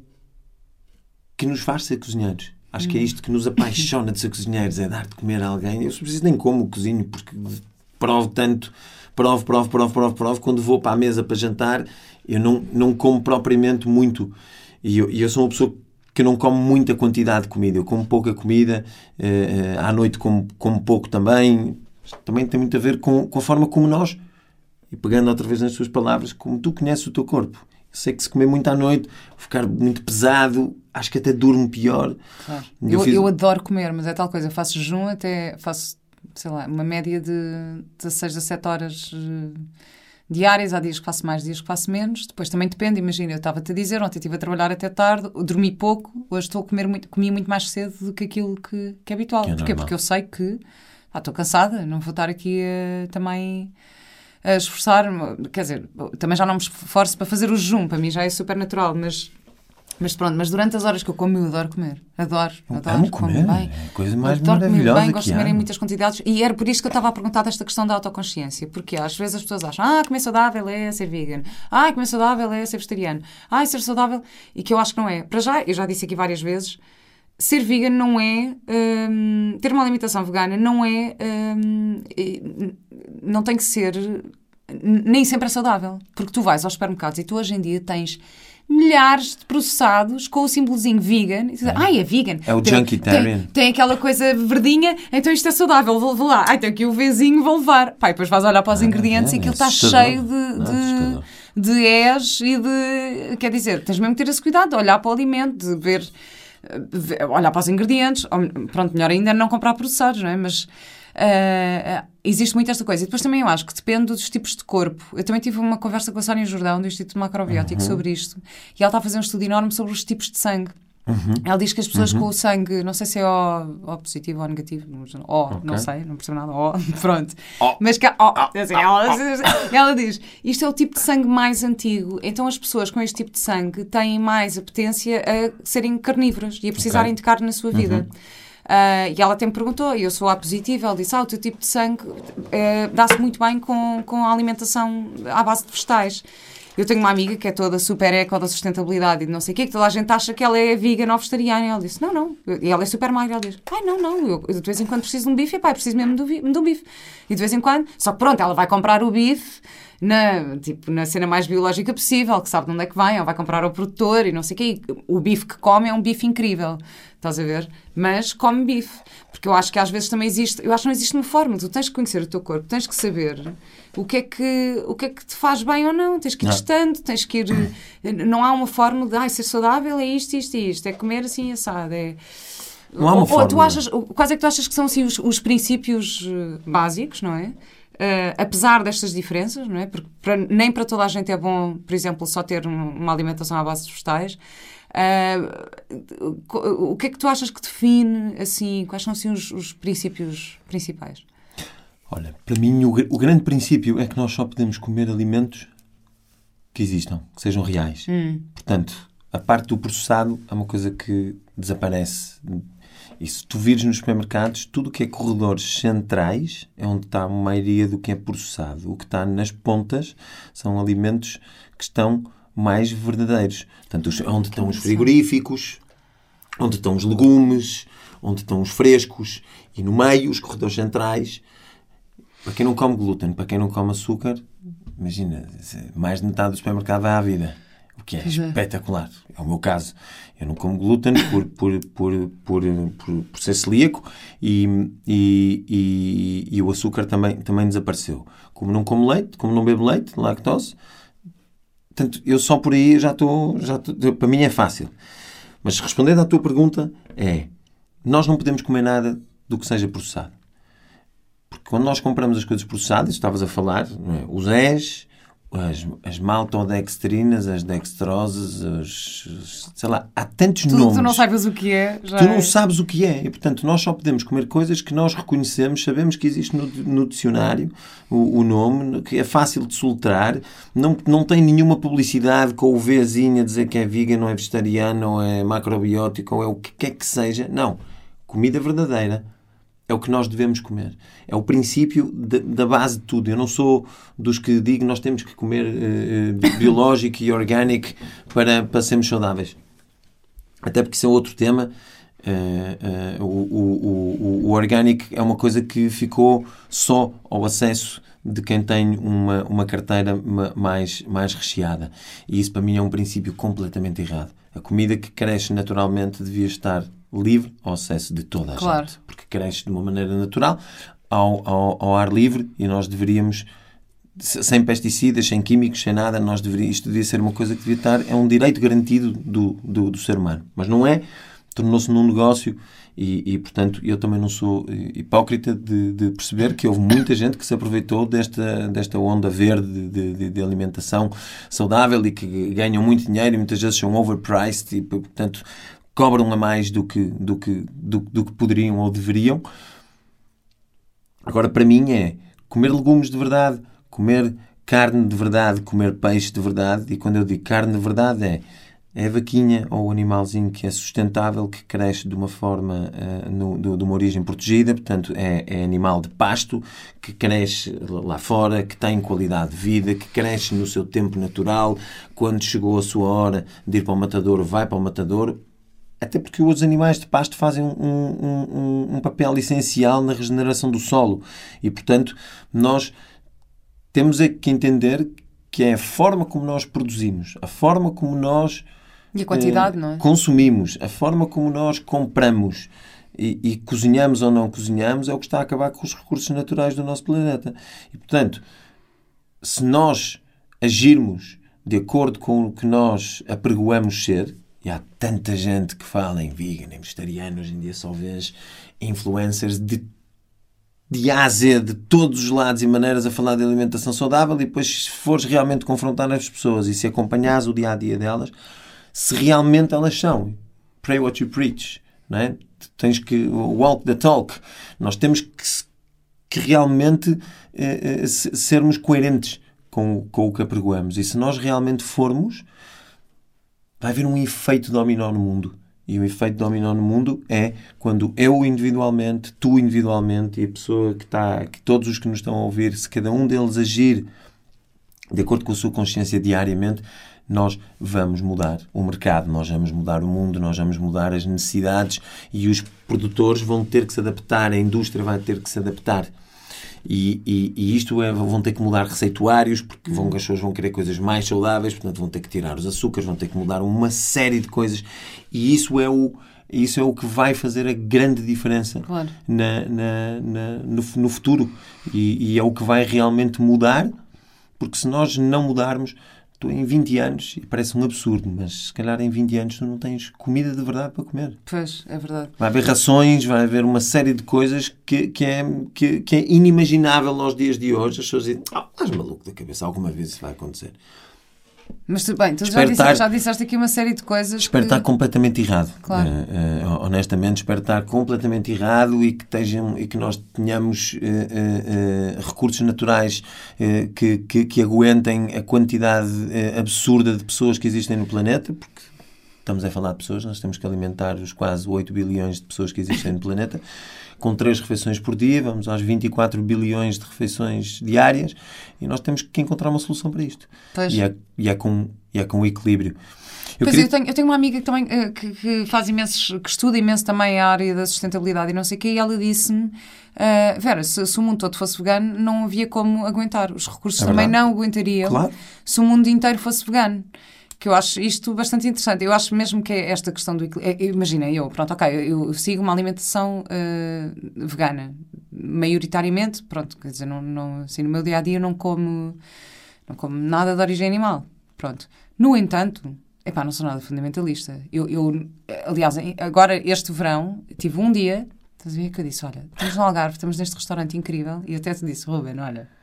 que nos faz ser cozinheiros. Acho que é uhum. isto que nos apaixona de ser cozinheiros, é dar de comer a alguém. Eu preciso nem como cozinho, porque provo tanto, provo, provo, provo, provo, provo. Quando vou para a mesa para jantar, eu não, não como propriamente muito. E eu, eu sou uma pessoa que não como muita quantidade de comida. Eu como pouca comida, eh, à noite como, como pouco também. Também tem muito a ver com, com a forma como nós, e pegando outra vez nas suas palavras, como tu conheces o teu corpo. Eu sei que se comer muito à noite, ficar muito pesado, acho que até durmo pior. Claro. Eu, eu, fiz... eu, adoro comer, mas é tal coisa. Eu faço jejum até, faço, sei lá, uma média de 16 a 7 horas eh, diárias, há dias que faço mais, dias que faço menos. Depois também depende, imagina, eu estava-te a dizer, ontem estive a trabalhar até tarde, dormi pouco, hoje estou a comer muito, comi muito mais cedo do que aquilo que, que é habitual. Que é Porquê? Porque eu sei que ah, estou cansada, não vou estar aqui eh, também a esforçar-me. Quer dizer, também já não me esforço para fazer o jejum, para mim já é super natural, mas. Mas pronto, mas durante as horas que eu como, eu adoro comer. Adoro, adoro. Amo como comer, bem. é coisa mais adoro comer maravilhosa bem, gosto de comer em muitas quantidades. E era por isto que eu estava a perguntar desta questão da autoconsciência. Porque às vezes as pessoas acham, ah, comer saudável é ser vegan. Ah, comer saudável é ser vegetariano. Ah, ser saudável... E que eu acho que não é. Para já, eu já disse aqui várias vezes, ser vegan não é... hum, ter uma alimentação vegana não é... hum, não tem que ser... Nem sempre é saudável. Porque tu vais aos supermercados e tu hoje em dia tens milhares de processados com o símbolozinho vegan. E dizes, Ai, é vegan. É o Tem- Junkitarian. tem- tem aquela coisa verdinha, então isto é saudável, vou, lá. Ai, tem aqui o Vzinho, vou levar. Pai, depois vais olhar para os ingredientes é, e aquilo é está cheio de, É de, de és e de. Quer dizer, tens mesmo que ter esse cuidado de olhar para o alimento, de ver. ver- olhar para os ingredientes. Ou, pronto, melhor ainda não comprar processados, não é? Mas. Eh, existe muito esta coisa. E depois também eu acho que depende dos tipos de corpo. Eu também tive uma conversa com a Sónia Jordão, do Instituto Macrobiótico, Uhum. sobre isto. E ela está a fazer um estudo enorme sobre os tipos de sangue. Uhum. Ela diz que as pessoas com o sangue, não sei se é O, o positivo ou negativo, O, não sei, não percebo nada, O, pronto. Mas que, o, assim, ela, ela diz, isto é o tipo de sangue mais antigo, então as pessoas com este tipo de sangue têm mais apetência a serem carnívoras e a precisarem Ok. de carne na sua vida. Ah, e ela até me perguntou, e eu sou A positiva, ela disse, ah, o teu tipo de sangue eh, dá-se muito bem com, com a alimentação à base de vegetais. Eu tenho uma amiga que é toda super eco da sustentabilidade e não sei o quê, que toda a gente acha que ela é vegan ou vegetariana. E ela disse, não, não. E ela é super magra. Ela diz, ai, não, não. Eu, eu de vez em quando preciso de um bife. E pá, preciso mesmo de um bife. E de vez em quando... Só que pronto, ela vai comprar o bife na, tipo, na cena mais biológica possível, que sabe de onde é que vem, ou vai comprar ao produtor e não sei o quê. O bife que come é um bife incrível. Estás a ver? Mas come bife. Porque eu acho que às vezes também existe... Eu acho que não existe uma forma. Tu tens que conhecer o teu corpo. Tens que saber o que é que, o que, é que te faz bem ou não. Tens que ir Não. testando, tens que ir. Não há uma fórmula de ai, ser saudável é isto, isto e isto. É comer assim assado. É... Não há uma ou, ou tu fórmula. achas, quais é que tu achas que são assim, os, os princípios eh, básicos, não é? Eh, apesar destas diferenças, não é? Porque para- nem para toda a gente é bom, por exemplo, só ter um- uma alimentação à base de vegetais. Co- o que é que tu achas que define, assim, quais são assim, os, os princípios principais? Olha, para mim o, o grande princípio é que nós só podemos comer alimentos que existam, que sejam reais. Portanto, a parte do processado é uma coisa que desaparece. E se tu vires nos supermercados, tudo o que é corredores centrais é onde está a maioria do que é processado. O que está nas pontas são alimentos que estão mais verdadeiros. Portanto, os- onde estão os frigoríficos, onde estão os legumes, onde estão os frescos e no meio os corredores centrais. Para quem não come glúten, para quem não come açúcar, imagina, mais de metade do supermercado vai à vida. O que é é. espetacular. É o meu caso. Eu não como glúten por, por, por, por, por, por ser celíaco e, e, e, e o açúcar também, também desapareceu. Como não como leite, como não bebo leite, lactose, Portanto, eu só por aí já estou. Já estou- para mim é fácil. Mas respondendo à tua pergunta, é: nós não podemos comer nada do que seja processado. Porque quando nós compramos as coisas processadas, estavas a falar, é? os ES, as, as maltodextrinas, as dextroses, os, sei lá, há tantos Tu, nomes. tu não sabes o que é, Tu é- não sabes o que é. E, portanto, nós só podemos comer coisas que nós reconhecemos, sabemos que existe no, no dicionário o, o nome, que é fácil de soltar, não, não tem nenhuma publicidade com o Vzinho a dizer que é vegan, ou é vegetariano, ou é macrobiótico, ou é o que quer que seja. Não. Comida verdadeira é o que nós devemos comer. É o princípio da, da base de tudo. Eu não sou dos que digo nós temos que comer bi- biológico e orgânico para, para sermos saudáveis. Até porque isso é outro tema. Eh, eh, o, o, o, o orgânico é uma coisa que ficou só ao acesso de quem tem uma, uma carteira ma- mais, mais recheada. E isso para mim é um princípio completamente errado. A comida que cresce naturalmente devia estar livre ao acesso de toda a Claro. gente. Porque cresce de uma maneira natural, ao, ao, ao ar livre, e nós deveríamos se- sem pesticidas, sem químicos, sem nada, nós deveria, isto devia ser uma coisa que devia estar, é um direito garantido do, do, do ser humano. Mas não é, tornou-se num negócio e, e, portanto, eu também não sou hipócrita de, de, perceber que houve muita gente que se aproveitou desta, desta onda verde de, de, de, alimentação saudável e que ganham muito dinheiro e muitas vezes são overpriced e, portanto, cobram a mais do que, do que, do, do que poderiam ou deveriam. Agora, para mim, é comer legumes de verdade, comer carne de verdade, comer peixe de verdade. E quando eu digo carne de verdade, é é a vaquinha ou o animalzinho que é sustentável, que cresce de uma forma, uh, no, de, de, uma origem protegida, portanto, é, é, animal de pasto, que cresce lá fora, que tem qualidade de vida, que cresce no seu tempo natural. Quando chegou a sua hora de ir para o matador, vai para o matador. Até porque os animais de pasto fazem um, um, um, papel essencial na regeneração do solo. E, portanto, nós temos é que entender que é a forma como nós produzimos, a forma como nós e a quantidade, não é? Consumimos, a forma como nós compramos e, e, cozinhamos ou não cozinhamos é o que está a acabar com os recursos naturais do nosso planeta. E, portanto, se nós agirmos de acordo com o que nós apregoamos ser, e há tanta gente que fala em vegan, em vegetariano, hoje em dia só vês influencers de, de A a Z, de todos os lados e maneiras a falar de alimentação saudável, e depois, se fores realmente confrontar as pessoas e se acompanhares o dia a dia delas, se realmente elas são. Pray what you preach. Não é? Tens que walk the talk. Nós temos que, que realmente eh, eh sermos coerentes com, com o que apregoamos. E se nós realmente formos, vai haver um efeito dominó no mundo. E o efeito dominó no mundo é quando eu individualmente, tu individualmente e a pessoa que está, que todos os que nos estão a ouvir, se cada um deles agir de acordo com a sua consciência diariamente, nós vamos mudar o mercado, nós vamos mudar o mundo, nós vamos mudar as necessidades e os produtores vão ter que se adaptar, a indústria vai ter que se adaptar. E, e, e isto é, vão ter que mudar receituários, porque vão, as pessoas vão querer coisas mais saudáveis, portanto vão ter que tirar os açúcares, vão ter que mudar uma série de coisas. E isso é o, isso é o que vai fazer a grande diferença claro. na, na, na no, no, futuro. E, e é o que vai realmente mudar, porque se nós não mudarmos, tu em 20 anos, parece um absurdo, mas se calhar em 20 anos tu não tens comida de verdade para comer. Pois, é verdade. Vai haver rações, vai haver uma série de coisas que, que, é, que, que é inimaginável aos dias de hoje. As pessoas dizem, ah, estás maluco da cabeça, alguma vez isso vai acontecer. Mas bem, tu já, disseste, já disseste aqui uma série de coisas. Espero que... estar completamente errado. Claro. Uh, uh, honestamente, espero estar completamente errado e que, estejam, e que nós tenhamos uh, recursos naturais que, que, que, aguentem a quantidade absurda de pessoas que existem no planeta, porque estamos a falar de pessoas, nós temos que alimentar os quase 8 bilhões de pessoas que existem no planeta com três refeições por dia, vamos aos 24 bilhões de refeições diárias e nós temos que encontrar uma solução para isto. Pois. E, é, e, é com, e é com equilíbrio. Eu, pois queria... eu, tenho, eu tenho uma amiga que também uh, que, que, faz imensos, que estuda imenso também a área da sustentabilidade e não sei o quê, e ela disse-me, uh, Vera, se, se, o mundo todo fosse vegano, não havia como aguentar. Os recursos é também não aguentariam claro. se o mundo inteiro fosse vegano que eu acho isto bastante interessante. Eu acho mesmo que é esta questão do equilíbrio. Imagina, eu, pronto, ok, eu, eu sigo uma alimentação uh, vegana, maioritariamente, pronto, quer dizer, não, não, assim, no meu dia a dia não como, não como nada de origem animal, pronto. No entanto, epá, não sou nada fundamentalista. Eu, eu aliás, agora este verão, tive um dia, estás a ver, que eu disse: olha, estamos no Algarve, estamos neste restaurante incrível, e até te disse, Ruben, olha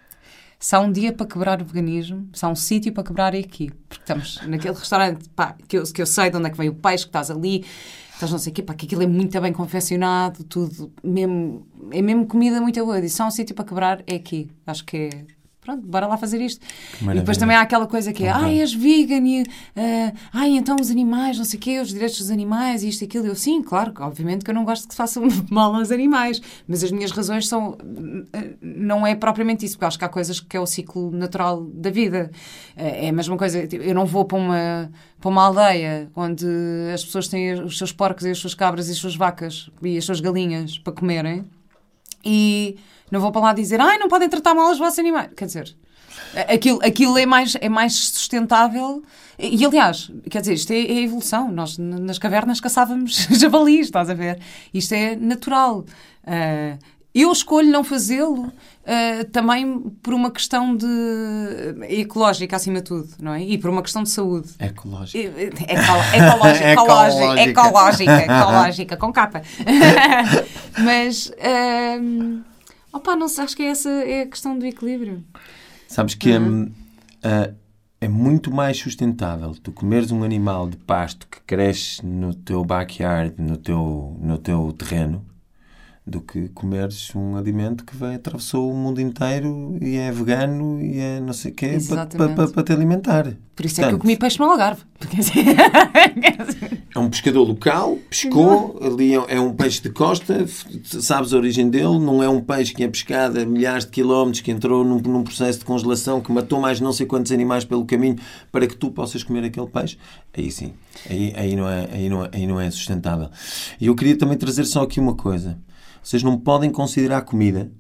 se há um dia para quebrar o veganismo, se há um sítio para quebrar é aqui. Porque estamos naquele restaurante pá, que, eu, que eu sei de onde é que vem o peixe, que estás ali, estás não sei o quê, pá, que aquilo é muito bem confeccionado, tudo, mesmo, é mesmo comida muito boa. E se há um sítio para quebrar é aqui. Acho que é pronto, bora lá fazer isto. E depois também há aquela coisa que é, ai, és vegan, e, uh, ai, então os animais, não sei o quê, os direitos dos animais, isto e aquilo. Eu, sim, claro, obviamente que eu não gosto que se façam mal aos animais, mas as minhas razões são, uh, não é propriamente isso, porque acho que há coisas que é o ciclo natural da vida. Uh, é a mesma coisa, tipo, eu não vou para uma, para uma aldeia onde as pessoas têm os seus porcos e as suas cabras e as suas vacas e as suas galinhas para comerem e não vou para lá dizer, ai, não podem tratar mal os vossos animais. Quer dizer, aquilo, aquilo é, mais, é mais sustentável. E, aliás, quer dizer, isto é, é evolução. Nós nas cavernas caçávamos javalis, estás a ver? Isto é natural. Uh, eu escolho não fazê-lo uh, também por uma questão de ecológica acima de tudo, não é? E por uma questão de saúde. Ecológica. Ecológica, ecológica, ecológica, ecológica, ecológica, com capa. Mas, uh, opa, não sei, acho que é essa é a questão do equilíbrio. Sabes que uhum. uh, é muito mais sustentável tu comeres um animal de pasto que cresce no teu backyard, no teu, no teu terreno, do que comeres um alimento que vem, atravessou o mundo inteiro e é vegano e é não sei o quê para pa, pa, pa te alimentar. Por isso Portanto, é que eu comi peixe no Algarve. É um pescador local, pescou, ali é, é um peixe de costa, sabes a origem dele, não é um peixe que é pescado a milhares de quilómetros, que entrou num, num processo de congelação, que matou mais não sei quantos animais pelo caminho para que tu possas comer aquele peixe. Aí sim, aí, aí, não, é, aí, não, é, aí não é sustentável. E eu queria também trazer só aqui uma coisa. Vocês não podem considerar comida,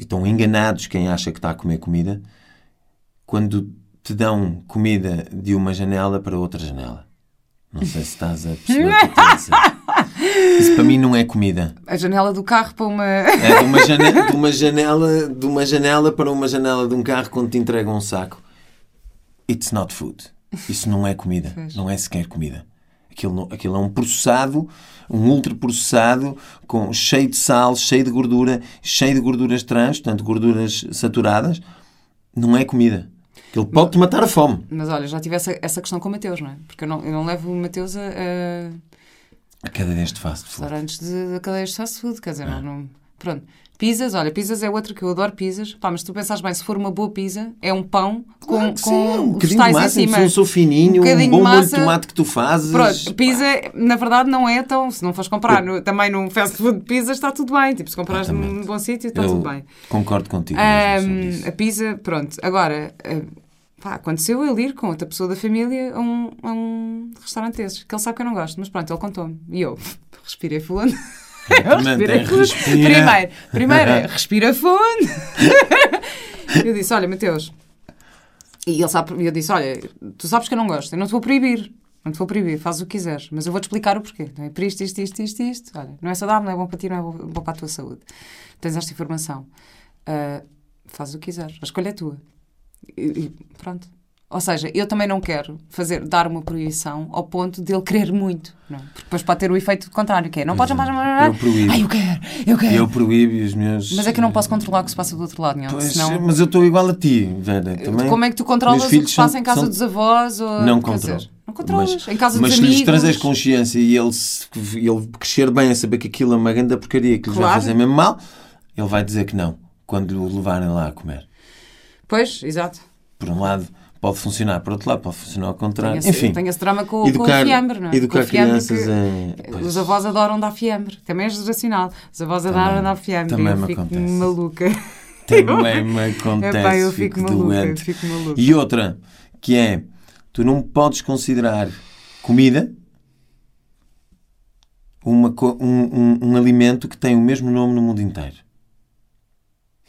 e estão enganados quem acha que está a comer comida, quando te dão comida de uma janela para outra janela. Não sei se estás a perceber o que a dizer. Isso para mim não é comida. A janela do carro para uma. É de uma, janela, de uma janela, de uma janela para uma janela de um carro quando te entregam um saco. It's not food. Isso não é comida. Não é sequer comida. Aquilo, aquilo é um processado, um ultraprocessado, com, cheio de sal, cheio de gordura, cheio de gorduras trans, portanto, gorduras saturadas. Não é comida. Aquilo pode-te matar a fome. Mas olha, já tive essa, essa questão com o Mateus, não é? Porque eu não, eu não levo o Mateus a. a... A cadeias de fast food. Restaurantes de, de cadeias de fast food, quer dizer, não, não, Pronto. Pizzas, olha, pizzas é outra que eu adoro pizzas. Pá, mas tu pensas bem, se for uma boa pizza, é um pão com, claro com sim, um bocadinho de massa. Um sou fininho, um, um bom molho de tomate que tu fazes. Pronto, pizza, na verdade, não é tão. Se não fores comprar no, também num fast food de pizza, está tudo bem. Tipo, se comprares num bom sítio, está eu tudo bem. Concordo contigo. Um, a pizza, pronto. Agora, uh, pá, aconteceu ele ir com outra pessoa da família a um, a um restaurante desses, que ele sabe que eu não gosto, mas pronto, ele contou-me. E eu respirei fundo. respira fundo. Primeiro, primeiro é respira fundo. eu disse: Olha, Mateus. E ele sabe, eu disse: Olha, tu sabes que eu não gosto, eu não te vou proibir. Não te vou proibir, faz o que quiseres, mas eu vou-te explicar o porquê. É por isto, isto, isto, isto, isto. Olha, não é saudável, não é bom para ti, não é bom, bom para a tua saúde. Tens esta informação. Uh, faz o que quiseres, a escolha é tua. E, e pronto. Ou seja, eu também não quero fazer, dar uma proibição ao ponto de ele querer muito. Não? É? Porque depois pode ter o efeito contrário, que é não podes mais. Eu proíbo. Ai, eu quero, eu quero. Eu proíbo os meus. Mas é que eu não posso controlar o que se passa do outro lado, não? Pois, senão... Mas eu estou igual a ti, Vera. Também. Como é que tu controlas o que se passa em casa são... dos avós? Ou... Não controlo. Dizer, não controlas. Mas, em casa mas dos amigos. Mas se lhes trazes consciência e ele, ele crescer bem a saber que aquilo é uma grande porcaria que lhes claro. vai fazer mesmo mal, ele vai dizer que não quando o levarem lá a comer. Pois, exato. Por um lado pode funcionar por outro lado, pode funcionar ao contrário. Enfim, tem esse drama com, educar, com o fiambre, não é? Educar crianças em... Os avós adoram dar fiambre. Também é geracional. Os avós também, adoram dar fiambre. Também eu me fico acontece. maluca. Também me acontece. Epá, eu fico, fico maluca, doente. Fico maluca. E outra, que é, tu não podes considerar comida uma, um, um, um alimento que tem o mesmo nome no mundo inteiro.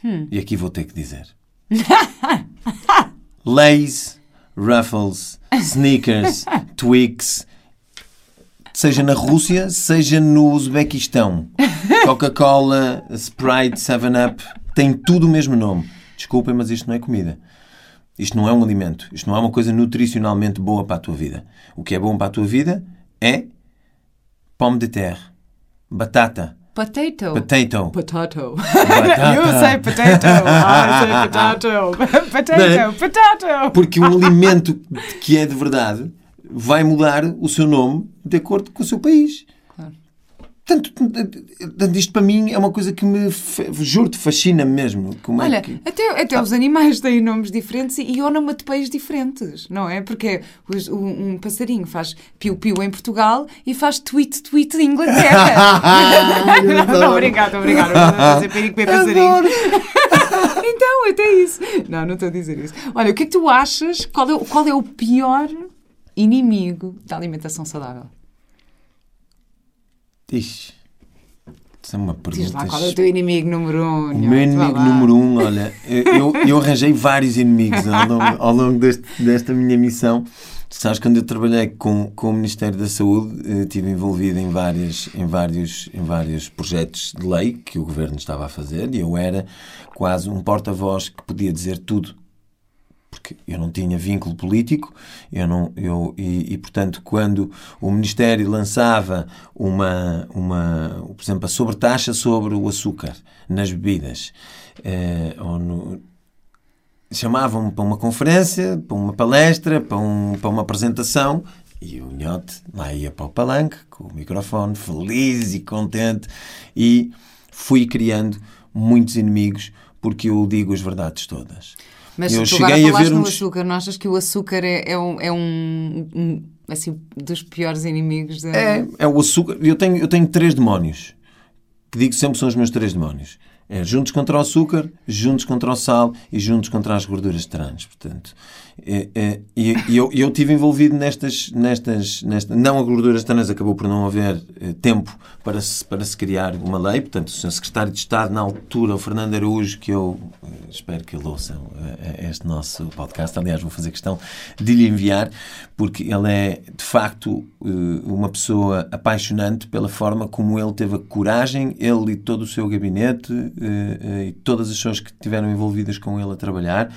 Hum. E aqui vou ter que dizer. Lays, Ruffles, Snickers, Twix, seja na Rússia, seja no Uzbequistão. Coca-Cola, Sprite, 7-Up, tem tudo o mesmo nome. Desculpem, mas isto não é comida. Isto não é um alimento. Isto não é uma coisa nutricionalmente boa para a tua vida. O que é bom para a tua vida é pomme de terre, batata, Potato. Potato. Potato. you say potato. I say potato. potato. É? Potato. Porque um alimento que é de verdade vai mudar o seu nome de acordo com o seu país. Tanto, tanto isto para mim é uma coisa que me, juro-te, fascina mesmo. Como Olha, é que... até, até ah. os animais têm nomes diferentes e onomatopeias diferentes, não é? Porque os, um, um, passarinho faz piu-piu em Portugal e faz tweet-tweet em Inglaterra. não, obrigado, obrigado. Não dizer perigo para passarinho. então, até isso. Não, não estou a dizer isso. Olha, o que é que tu achas? Qual é, qual é o pior inimigo da alimentação saudável? Ixi. Isso é uma Diz lá pergunta. qual é o teu inimigo número um. O meu inimigo número um, olha, eu, eu arranjei vários inimigos ao longo, ao longo deste- desta minha missão. Sabes, quando eu trabalhei com, com o Ministério da Saúde, eh, estive envolvido em, várias, em, vários, em vários projetos de lei que o governo estava a fazer e eu era quase um porta-voz que podia dizer tudo. Porque eu não tinha vínculo político, eu não, eu, e, e, portanto, quando o Ministério lançava uma, uma, por exemplo, a sobretaxa sobre o açúcar nas bebidas, eh, chamavam-me para uma conferência, para uma palestra, para, um, para uma apresentação e o Nhote lá ia para o palanque com o microfone, feliz e contente e fui criando muitos inimigos porque eu digo as verdades todas. Mas eu tu cheguei agora a falaste ver no açúcar, não achas que o açúcar é, é um, é um, um, assim, dos piores inimigos da... É, é o açúcar. Eu tenho, eu tenho três demónios que digo sempre são os meus três demónios. É juntos contra o açúcar, juntos contra o sal e juntos contra as gorduras trans. Portanto, é, é, e e eu, eu estive envolvido nestas, nestas, nestas. Não a gorduras trans, acabou por não haver eh, tempo para se, para se criar uma lei. Portanto, o Sr. Secretário de Estado, na altura, o Fernando Araújo, que eu eh, espero que ele ouça eh, este nosso podcast. Aliás, vou fazer questão de lhe enviar, porque ele é, de facto, uma pessoa apaixonante pela forma como ele teve a coragem, ele e todo o seu gabinete e todas as pessoas que estiveram envolvidas com ele a trabalhar,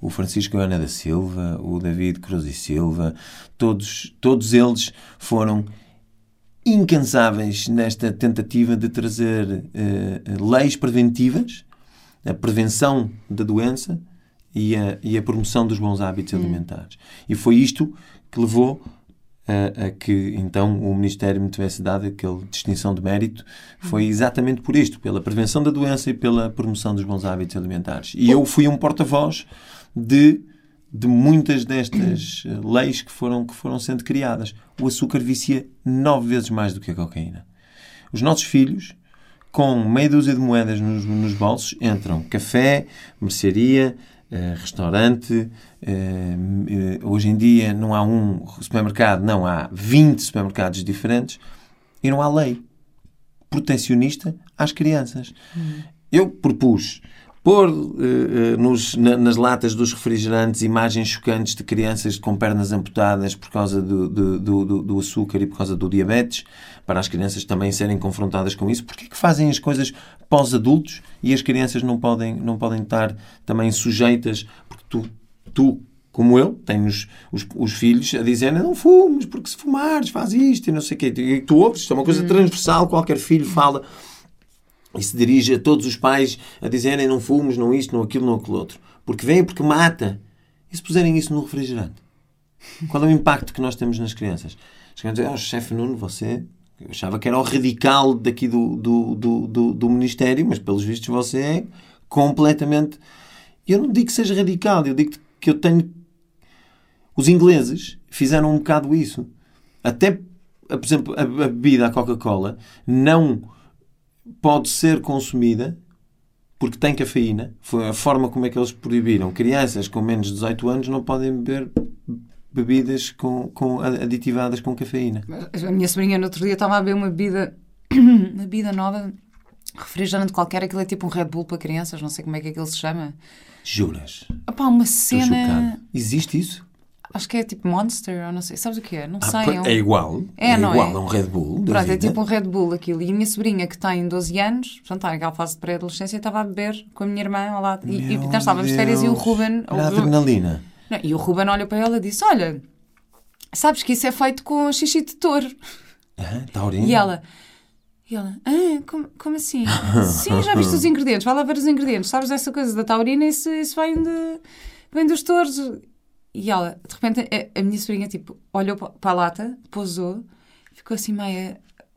o Francisco Ana da Silva, o David Cruz e Silva, todos, todos eles foram incansáveis nesta tentativa de trazer eh, leis preventivas, a prevenção da doença e a, e a promoção dos bons hábitos alimentares. E foi isto que levou a, a que então o Ministério me tivesse dado aquela distinção de mérito. Foi exatamente por isto, pela prevenção da doença e pela promoção dos bons hábitos alimentares. E eu fui um porta-voz de de muitas destas eh, leis que foram, que foram sendo criadas. O açúcar vicia nove vezes mais do que a cocaína. Os nossos filhos, com meia dúzia de moedas nos, nos bolsos, entram café, mercearia, restaurante. eh, eh, hoje em dia não há um supermercado, não há 20 supermercados diferentes e não há lei protecionista às crianças. Eu propus pôr eh, eh, nos- na- nas latas dos refrigerantes imagens chocantes de crianças com pernas amputadas por causa do, do- do- do- açúcar e por causa do diabetes, para as crianças também serem confrontadas com isso. Porquê que fazem as coisas pós-adultos e as crianças não podem, não podem estar também sujeitas? Porque tu, tu como eu, tenho os, os, os filhos a dizerem não fumes, porque se fumares faz isto e não sei o quê. E tu ouves, isto é uma coisa transversal, qualquer filho fala e se dirige a todos os pais a dizerem não fumes, não isto, não aquilo, não aquilo outro. Porque vem, porque mata. E se puserem isso no refrigerante? Qual é o impacto que nós temos nas crianças? Chegam a dizer, oh, chefe Nuno, você... Eu achava que era o radical daqui do, do, do, do, do Ministério, mas pelos vistos você é completamente... Eu não digo que seja radical, eu digo que eu tenho... Os ingleses fizeram um bocado isso. Até, por exemplo, a, a bebida, a Coca-Cola, não pode ser consumida porque tem cafeína. Foi a forma como é que eles proibiram. Crianças com menos de 18 anos não podem beber bebidas com, com aditivadas com cafeína. A minha sobrinha no outro dia estava a beber uma bebida, uma bebida nova, refrigerante qualquer, aquilo é tipo um Red Bull para crianças, não sei como é que aquilo se chama. Juras? Opá, uma cena. Existe isso? Acho que é tipo Monster, ou não sei. Sabes o que é? Não Ah, sei. pá, é um- é igual. É, não igual é? a um Red Bull. Pronto, é tipo um Red Bull aquilo. E a minha sobrinha, que tem 12 anos, portanto, está naquela fase de pré-adolescência, estava a beber com a minha irmã ao lado. E, e estávamos férias e o. Ruben. Era o- adrenalina. Não, e o Ruben olha para ela e disse: Olha, sabes que isso é feito com xixi de touro. Ah. E ela, e ela, ah, como, como assim? Sim, já viste os ingredientes, vai lá ver os ingredientes. Sabes dessa coisa da taurina? Isso, isso vem, de, vem dos touros. E ela, de repente, a, a minha sobrinha, tipo, olhou pa- para a lata, pousou, ficou assim meio,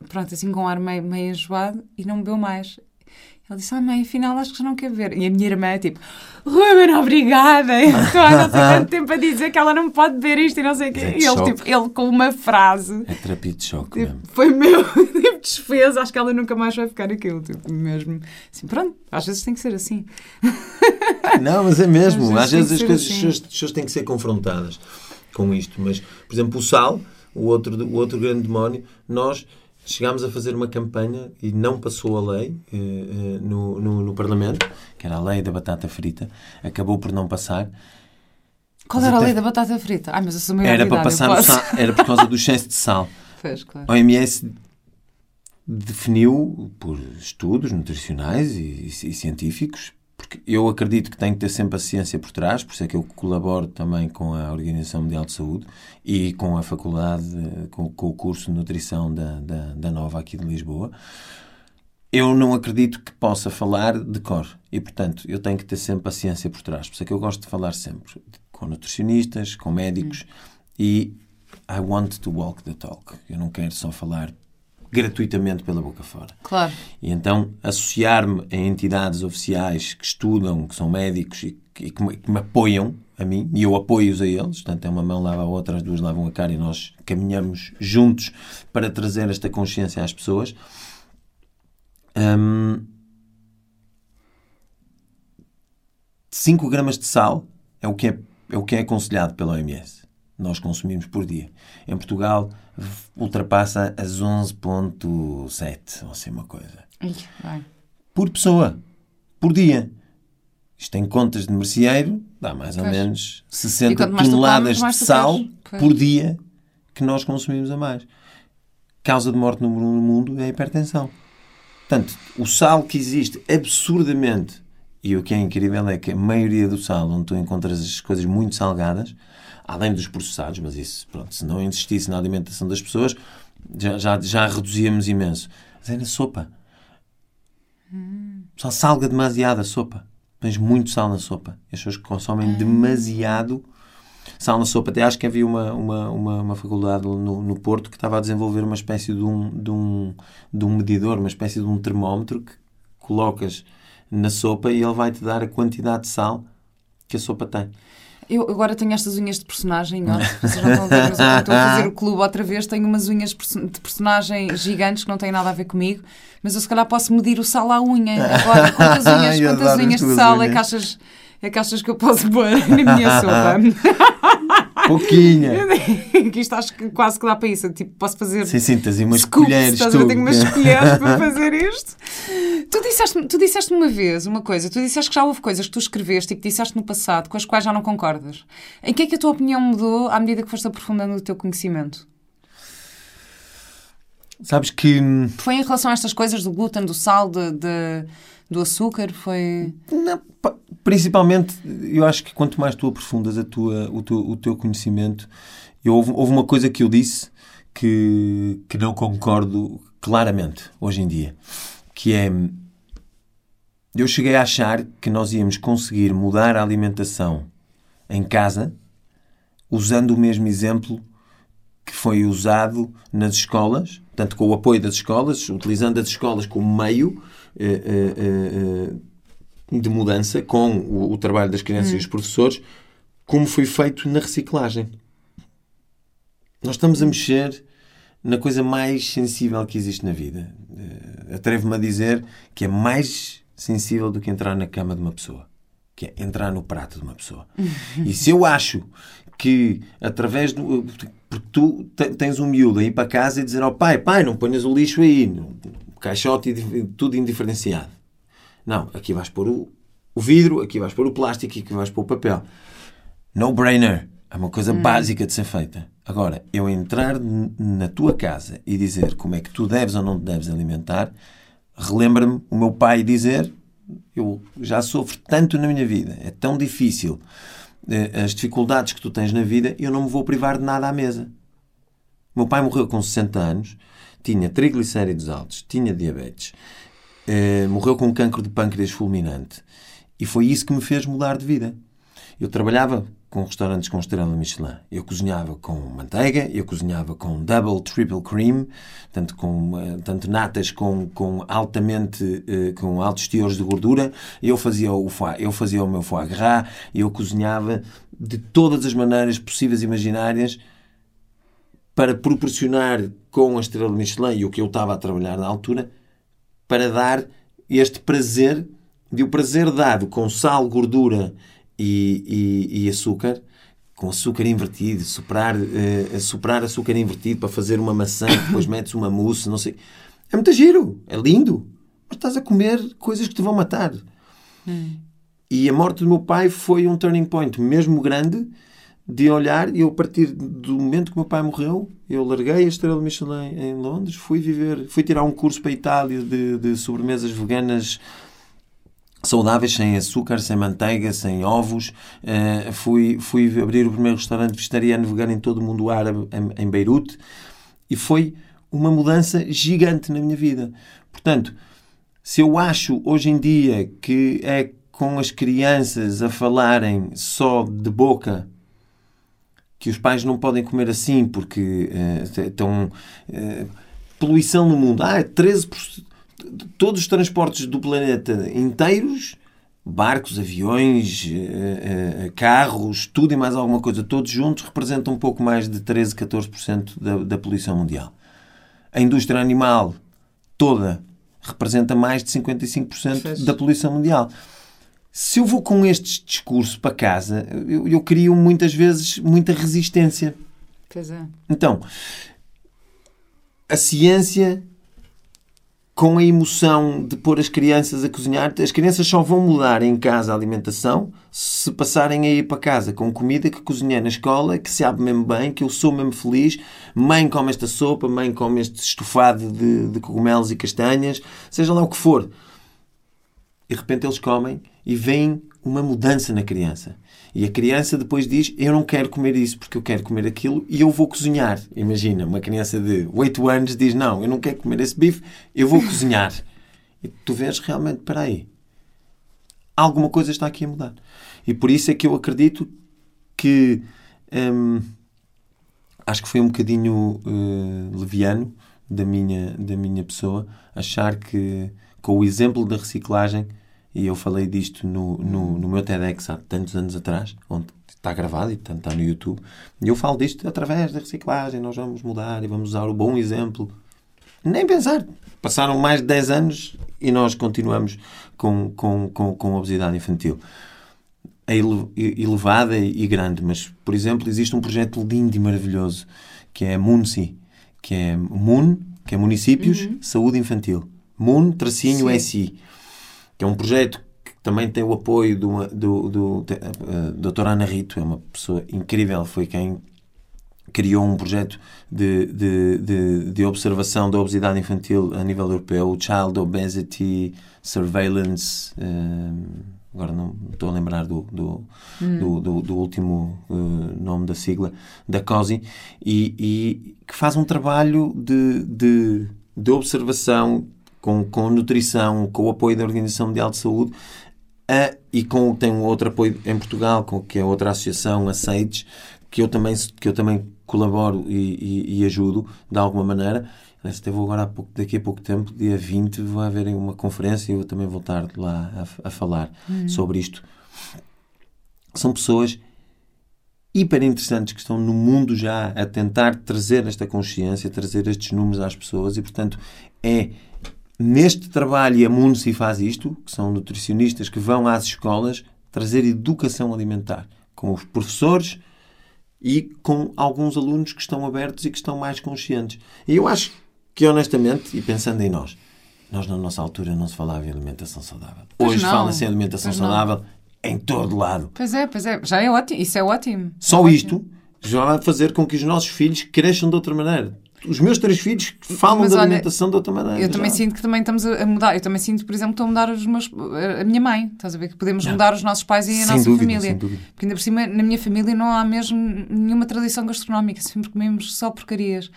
pronto, assim com o ar meio, meio enjoado e não bebeu mais. Ela disse, ah mãe, afinal acho que já não quer ver. E a minha irmã, tipo, Ruben, obrigada. Eu estou há não sei quanto tempo a dizer que ela não pode beber isto e não sei o quê. É E ele, choque. tipo, ele com uma frase É terapia de choque Tipo, mesmo. foi meu tipo, desfez, acho que ela nunca mais vai ficar aquilo, tipo, mesmo. Assim, pronto, às vezes tem que ser assim. Não, mas é mesmo. Às Às vezes vezes, tem as coisas, assim. pessoas, as pessoas têm que ser confrontadas com isto. Mas, por exemplo, o sal, o outro, o outro grande demónio, nós chegámos a fazer uma campanha e não passou a lei eh, eh, no, no, no Parlamento, que era a lei da batata frita, acabou por não passar. Qual Mas era a até- lei da batata frita? Ai, mas eu sou Era para passar sal, era por causa do excesso de sal. Pois, claro. A OMS definiu por estudos nutricionais e, e científicos, porque eu acredito que tem que ter sempre a ciência por trás, por isso é que eu colaboro também com a Organização Mundial de Saúde e com a faculdade, eh, com, com o curso de nutrição da, da, da Nova aqui de Lisboa. Eu não acredito que possa falar de cor e, portanto, eu tenho que ter sempre a ciência por trás. Por isso é que eu gosto de falar sempre com nutricionistas, com médicos e I want to walk the talk. Eu não quero só falar gratuitamente pela boca fora. Claro. E então associar-me a entidades oficiais que estudam, que são médicos e que, que me, que me apoiam a mim, e eu apoio-os a eles, portanto é uma mão lava a outra, as duas lavam a cara e nós caminhamos juntos para trazer esta consciência às pessoas. Hum, 5 gramas de sal é o que é, é o que é aconselhado pela OMS. Nós consumimos por dia. Em Portugal ultrapassa as 11.7, ou assim uma coisa. Por pessoa. Por dia. Isto em contas de merceeiro dá mais ou Pois. menos E 60 quanto mais tu toneladas de sal por dia que nós consumimos a mais. Causa de morte número um no mundo é a hipertensão. Portanto, o sal que existe absurdamente, e o que é incrível é que a maioria do sal, onde tu encontras as coisas muito salgadas, além dos processados, mas isso, pronto, se não existisse na alimentação das pessoas, já, já, já reduzíamos imenso. Mas é na sopa. Só salga demasiado a sopa. Tens muito sal na sopa. As pessoas que consomem demasiado sal na sopa. Até acho que havia uma, uma, uma, uma faculdade no, no Porto que estava a desenvolver uma espécie de um, de, um, de um medidor, uma espécie de um termómetro que colocas na sopa e ele vai-te dar a quantidade de sal que a sopa tem. Eu agora tenho estas unhas de personagem, ó. vocês não estão a ver, mas eu estou a fazer o clube outra vez, tenho umas unhas de perso- de personagem gigantes que não têm nada a ver comigo, mas eu se calhar posso medir o sal à unha. Agora, quantas unhas, quantas unhas de sal é unhas. que achas, é que achas que eu posso pôr na minha sopa? Pouquinha! que isto acho que quase que dá para isso. Eu, Tipo, posso fazer sim, sim, tens umas scoops, colheres. estás tu. Tenho umas colheres para fazer isto. Tu disseste, tu disseste uma vez uma coisa, tu disseste que já houve coisas que tu escreveste e que disseste no passado com as quais já não concordas. Em que é que a tua opinião mudou à medida que foste aprofundando o teu conhecimento? Sabes que... hum, Foi em relação a estas coisas do glúten, do sal, de, de- do açúcar? Foi. Não, pa- principalmente, eu acho que quanto mais tu aprofundas a tua, o, teu, o teu conhecimento, eu, houve, houve uma coisa que eu disse que, que não concordo claramente hoje em dia, que é eu cheguei a achar que nós íamos conseguir mudar a alimentação em casa usando o mesmo exemplo que foi usado nas escolas, tanto com o apoio das escolas, utilizando as escolas como meio de mudança com o, o trabalho das crianças e os professores, como foi feito na reciclagem. Nós estamos a mexer na coisa mais sensível que existe na vida. Eh, Atrevo-me a dizer que é mais sensível do que entrar na cama de uma pessoa. Que é entrar no prato de uma pessoa. E se eu acho que através do. Porque tu te- tens um miúdo a ir para casa e dizer ao pai: pai, não ponhas o lixo aí, caixote e tudo indiferenciado. Não, aqui vais pôr o, o vidro, aqui vais pôr o plástico, aqui vais pôr o papel. No-brainer. É uma coisa básica de ser feita. Agora, eu entrar na tua casa e dizer como é que tu deves ou não te deves alimentar, relembra-me o meu pai dizer: Eu já sofro tanto na minha vida, é tão difícil eh, as dificuldades que tu tens na vida, eu não me vou privar de nada à mesa. O meu pai morreu com 60 anos, tinha triglicéridos altos, tinha diabetes, eh, morreu com um cancro de pâncreas fulminante. E foi isso que me fez mudar de vida. Eu trabalhava com restaurantes com estrela Michelin. Eu cozinhava com manteiga, eu cozinhava com double, triple cream, tanto, com, eh, tanto natas com, com altamente, eh, com altos teores de gordura. Eu fazia o foie, eu fazia o meu foie gras, eu cozinhava de todas as maneiras possíveis e imaginárias para proporcionar com a estrela Michelin e o que eu estava a trabalhar na altura, para dar este prazer, e o prazer dado com sal, gordura e, e- e açúcar, com açúcar invertido, superar, uh, superar açúcar invertido para fazer uma maçã, depois metes uma mousse, não sei. É muito giro, é lindo, mas estás a comer coisas que te vão matar. Hum. E a morte do meu pai foi um turning point, mesmo grande, de olhar, eu a partir do momento que meu pai morreu, eu larguei a Estrela Michelin em Londres, fui viver, fui tirar um curso para a Itália de, de sobremesas veganas saudáveis, sem açúcar, sem manteiga, sem ovos. Uh, fui, fui abrir o primeiro restaurante vegetariano vegano em todo o mundo árabe, em, em Beirute, e foi uma mudança gigante na minha vida. Portanto, se eu acho hoje em dia que é com as crianças a falarem só de boca que os pais não podem comer assim porque estão. Uh, poluição no mundo. Ah, 13%. Todos os transportes do planeta inteiros barcos, aviões, uh, carros, tudo e mais alguma coisa, todos juntos, representam um pouco mais de 13, 14% da, da poluição mundial. A indústria animal toda representa mais de 55% da poluição mundial se eu vou com este discurso para casa, eu, eu crio muitas vezes muita resistência. Pois é. Então, a ciência com a emoção de pôr as crianças a cozinhar, as crianças só vão mudar em casa a alimentação se passarem a ir para casa com comida que cozinhei na escola, que se abre mesmo bem, que eu sou mesmo feliz. Mãe come esta sopa, mãe come este estofado de, de cogumelos e castanhas, seja lá o que for. E de repente eles comem e vem uma mudança na criança. E a criança depois diz: Eu não quero comer isso porque eu quero comer aquilo e eu vou cozinhar. Imagina, uma criança de 8 anos diz: Não, eu não quero comer esse bife, eu vou cozinhar. E tu vês realmente, para aí, alguma coisa está aqui a mudar. E por isso é que eu acredito que. Hum, acho que foi um bocadinho uh, leviano da minha, da minha pessoa achar que com o exemplo da reciclagem e eu falei disto no, no, no meu TEDx há tantos anos atrás, onde está gravado e portanto está no YouTube. E eu falo disto através da reciclagem, nós vamos mudar e vamos usar o bom exemplo. Nem pensar. Passaram mais de 10 anos e nós continuamos com, com, com, com obesidade infantil. É elevada e grande, mas, por exemplo, existe um projeto lindo e maravilhoso que é MUNSI, que é MUN, que é Municípios uhum. Saúde Infantil. MUN, tracinho Sim. SI que é um projeto que também tem o apoio do, do, do, do uh, Dr. Ana Rito, é uma pessoa incrível, foi quem criou um projeto de, de, de, de, observação da obesidade infantil a nível europeu, o Child Obesity Surveillance. Uh, agora não estou a lembrar do, do, hum. do, do, do, último uh, nome da sigla, da COSI, e, e, que faz um trabalho de, de, de observação com, com nutrição, com o apoio da Organização Mundial de Saúde a, e com, tem um outro apoio em Portugal, com, que é outra associação, a SAIDS, que eu também, que eu também colaboro e, e, e ajudo de alguma maneira. Até vou agora, pouco, daqui a pouco tempo, dia 20, vai haver uma conferência e eu também vou estar lá a, a falar uhum. sobre isto. São pessoas hiper interessantes que estão no mundo já a tentar trazer esta consciência, trazer estes números às pessoas e, portanto, é neste trabalho, e a MUNSI faz isto, que são nutricionistas que vão às escolas trazer educação alimentar com os professores e com alguns alunos que estão abertos e que estão mais conscientes. E eu acho que, honestamente, e pensando em nós, nós na nossa altura não se falava em alimentação saudável. Hoje fala-se em alimentação pois saudável não. em todo lado. Pois é, pois é. Já é ótimo. Isso é ótimo. Só é isto ótimo. já vai fazer com que os nossos filhos cresçam de outra maneira os meus três filhos falam Mas, da olha, alimentação de outra maneira. Eu também já. sinto que também estamos a mudar. Eu também sinto, por exemplo, que estou a mudar os meus, a minha mãe. Estás a ver? Que podemos não. mudar os nossos pais e a sem nossa dúvida, família. Sem dúvida. Porque ainda por cima, na minha família não há mesmo nenhuma tradição gastronómica. Sempre comemos só porcarias.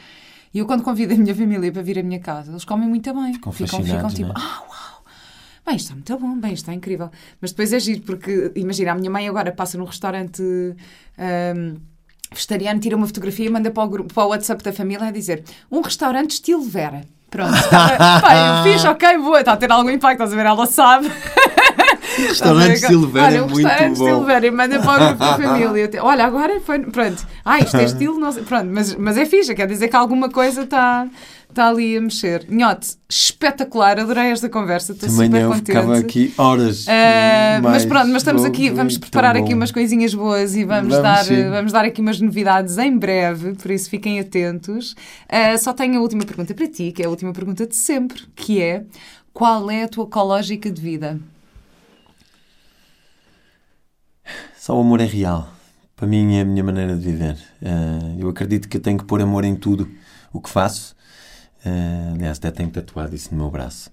E eu, quando convido a minha família para vir à minha casa, eles comem muito bem. Ficam, ficam, ficam tipo, ah, uau! Bem, está muito bom, bem, está incrível. Mas depois é giro, porque imagina, a minha mãe agora passa num restaurante. Um, vegetariano tira uma fotografia e manda para o, grupo, para o WhatsApp da família a dizer um restaurante estilo Vera. Pronto. Pá, eu fiz, ok, boa, está a ter algum impacto, estás a ver? Ela sabe. Restaurante Silveira Olha, é o muito restaurante bom. Silveira, manda para o grupo da família. Olha, agora foi. Pronto. Ah, isto é estilo. Não sei, pronto, mas, mas é fixe, quer dizer que alguma coisa está está ali a mexer. Nhote, espetacular, adorei esta conversa, estou Também super eu contente. ficava aqui horas. Ah, mas pronto, mas estamos aqui, vamos preparar aqui umas coisinhas boas e vamos, Vamos, dar, sim. vamos dar aqui umas novidades em breve, por isso fiquem atentos. Ah, só tenho a última pergunta para ti, que é a última pergunta de sempre, que é qual é a tua ecológica de vida? Só o amor é real. Para mim é a minha maneira de viver. Eh, eu acredito que eu tenho que pôr amor em tudo o que faço. Eh, aliás, até tenho tatuado isso no meu braço.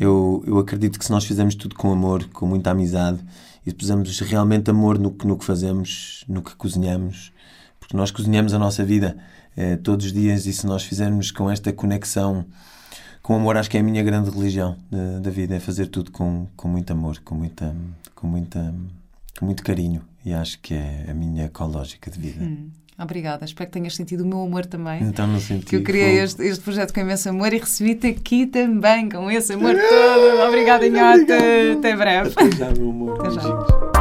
Eu, eu acredito que se nós fizermos tudo com amor, com muita amizade, e se pusermos realmente amor no, que- no que fazemos, no que cozinhamos, porque nós cozinhamos a nossa vida eh, todos os dias, e se nós fizermos com esta conexão com amor, acho que é a minha grande religião da vida, é fazer tudo com, com muito amor, com muita, com muita, com muito carinho. E acho que é a minha ecológica de vida. Hum, obrigada, espero que tenhas sentido o meu amor também. Então não senti. Que eu criei este, este projeto com imenso amor e recebi-te aqui também com esse amor todo. Obrigada, Inhota. Até breve. Até já, meu amor. Até já.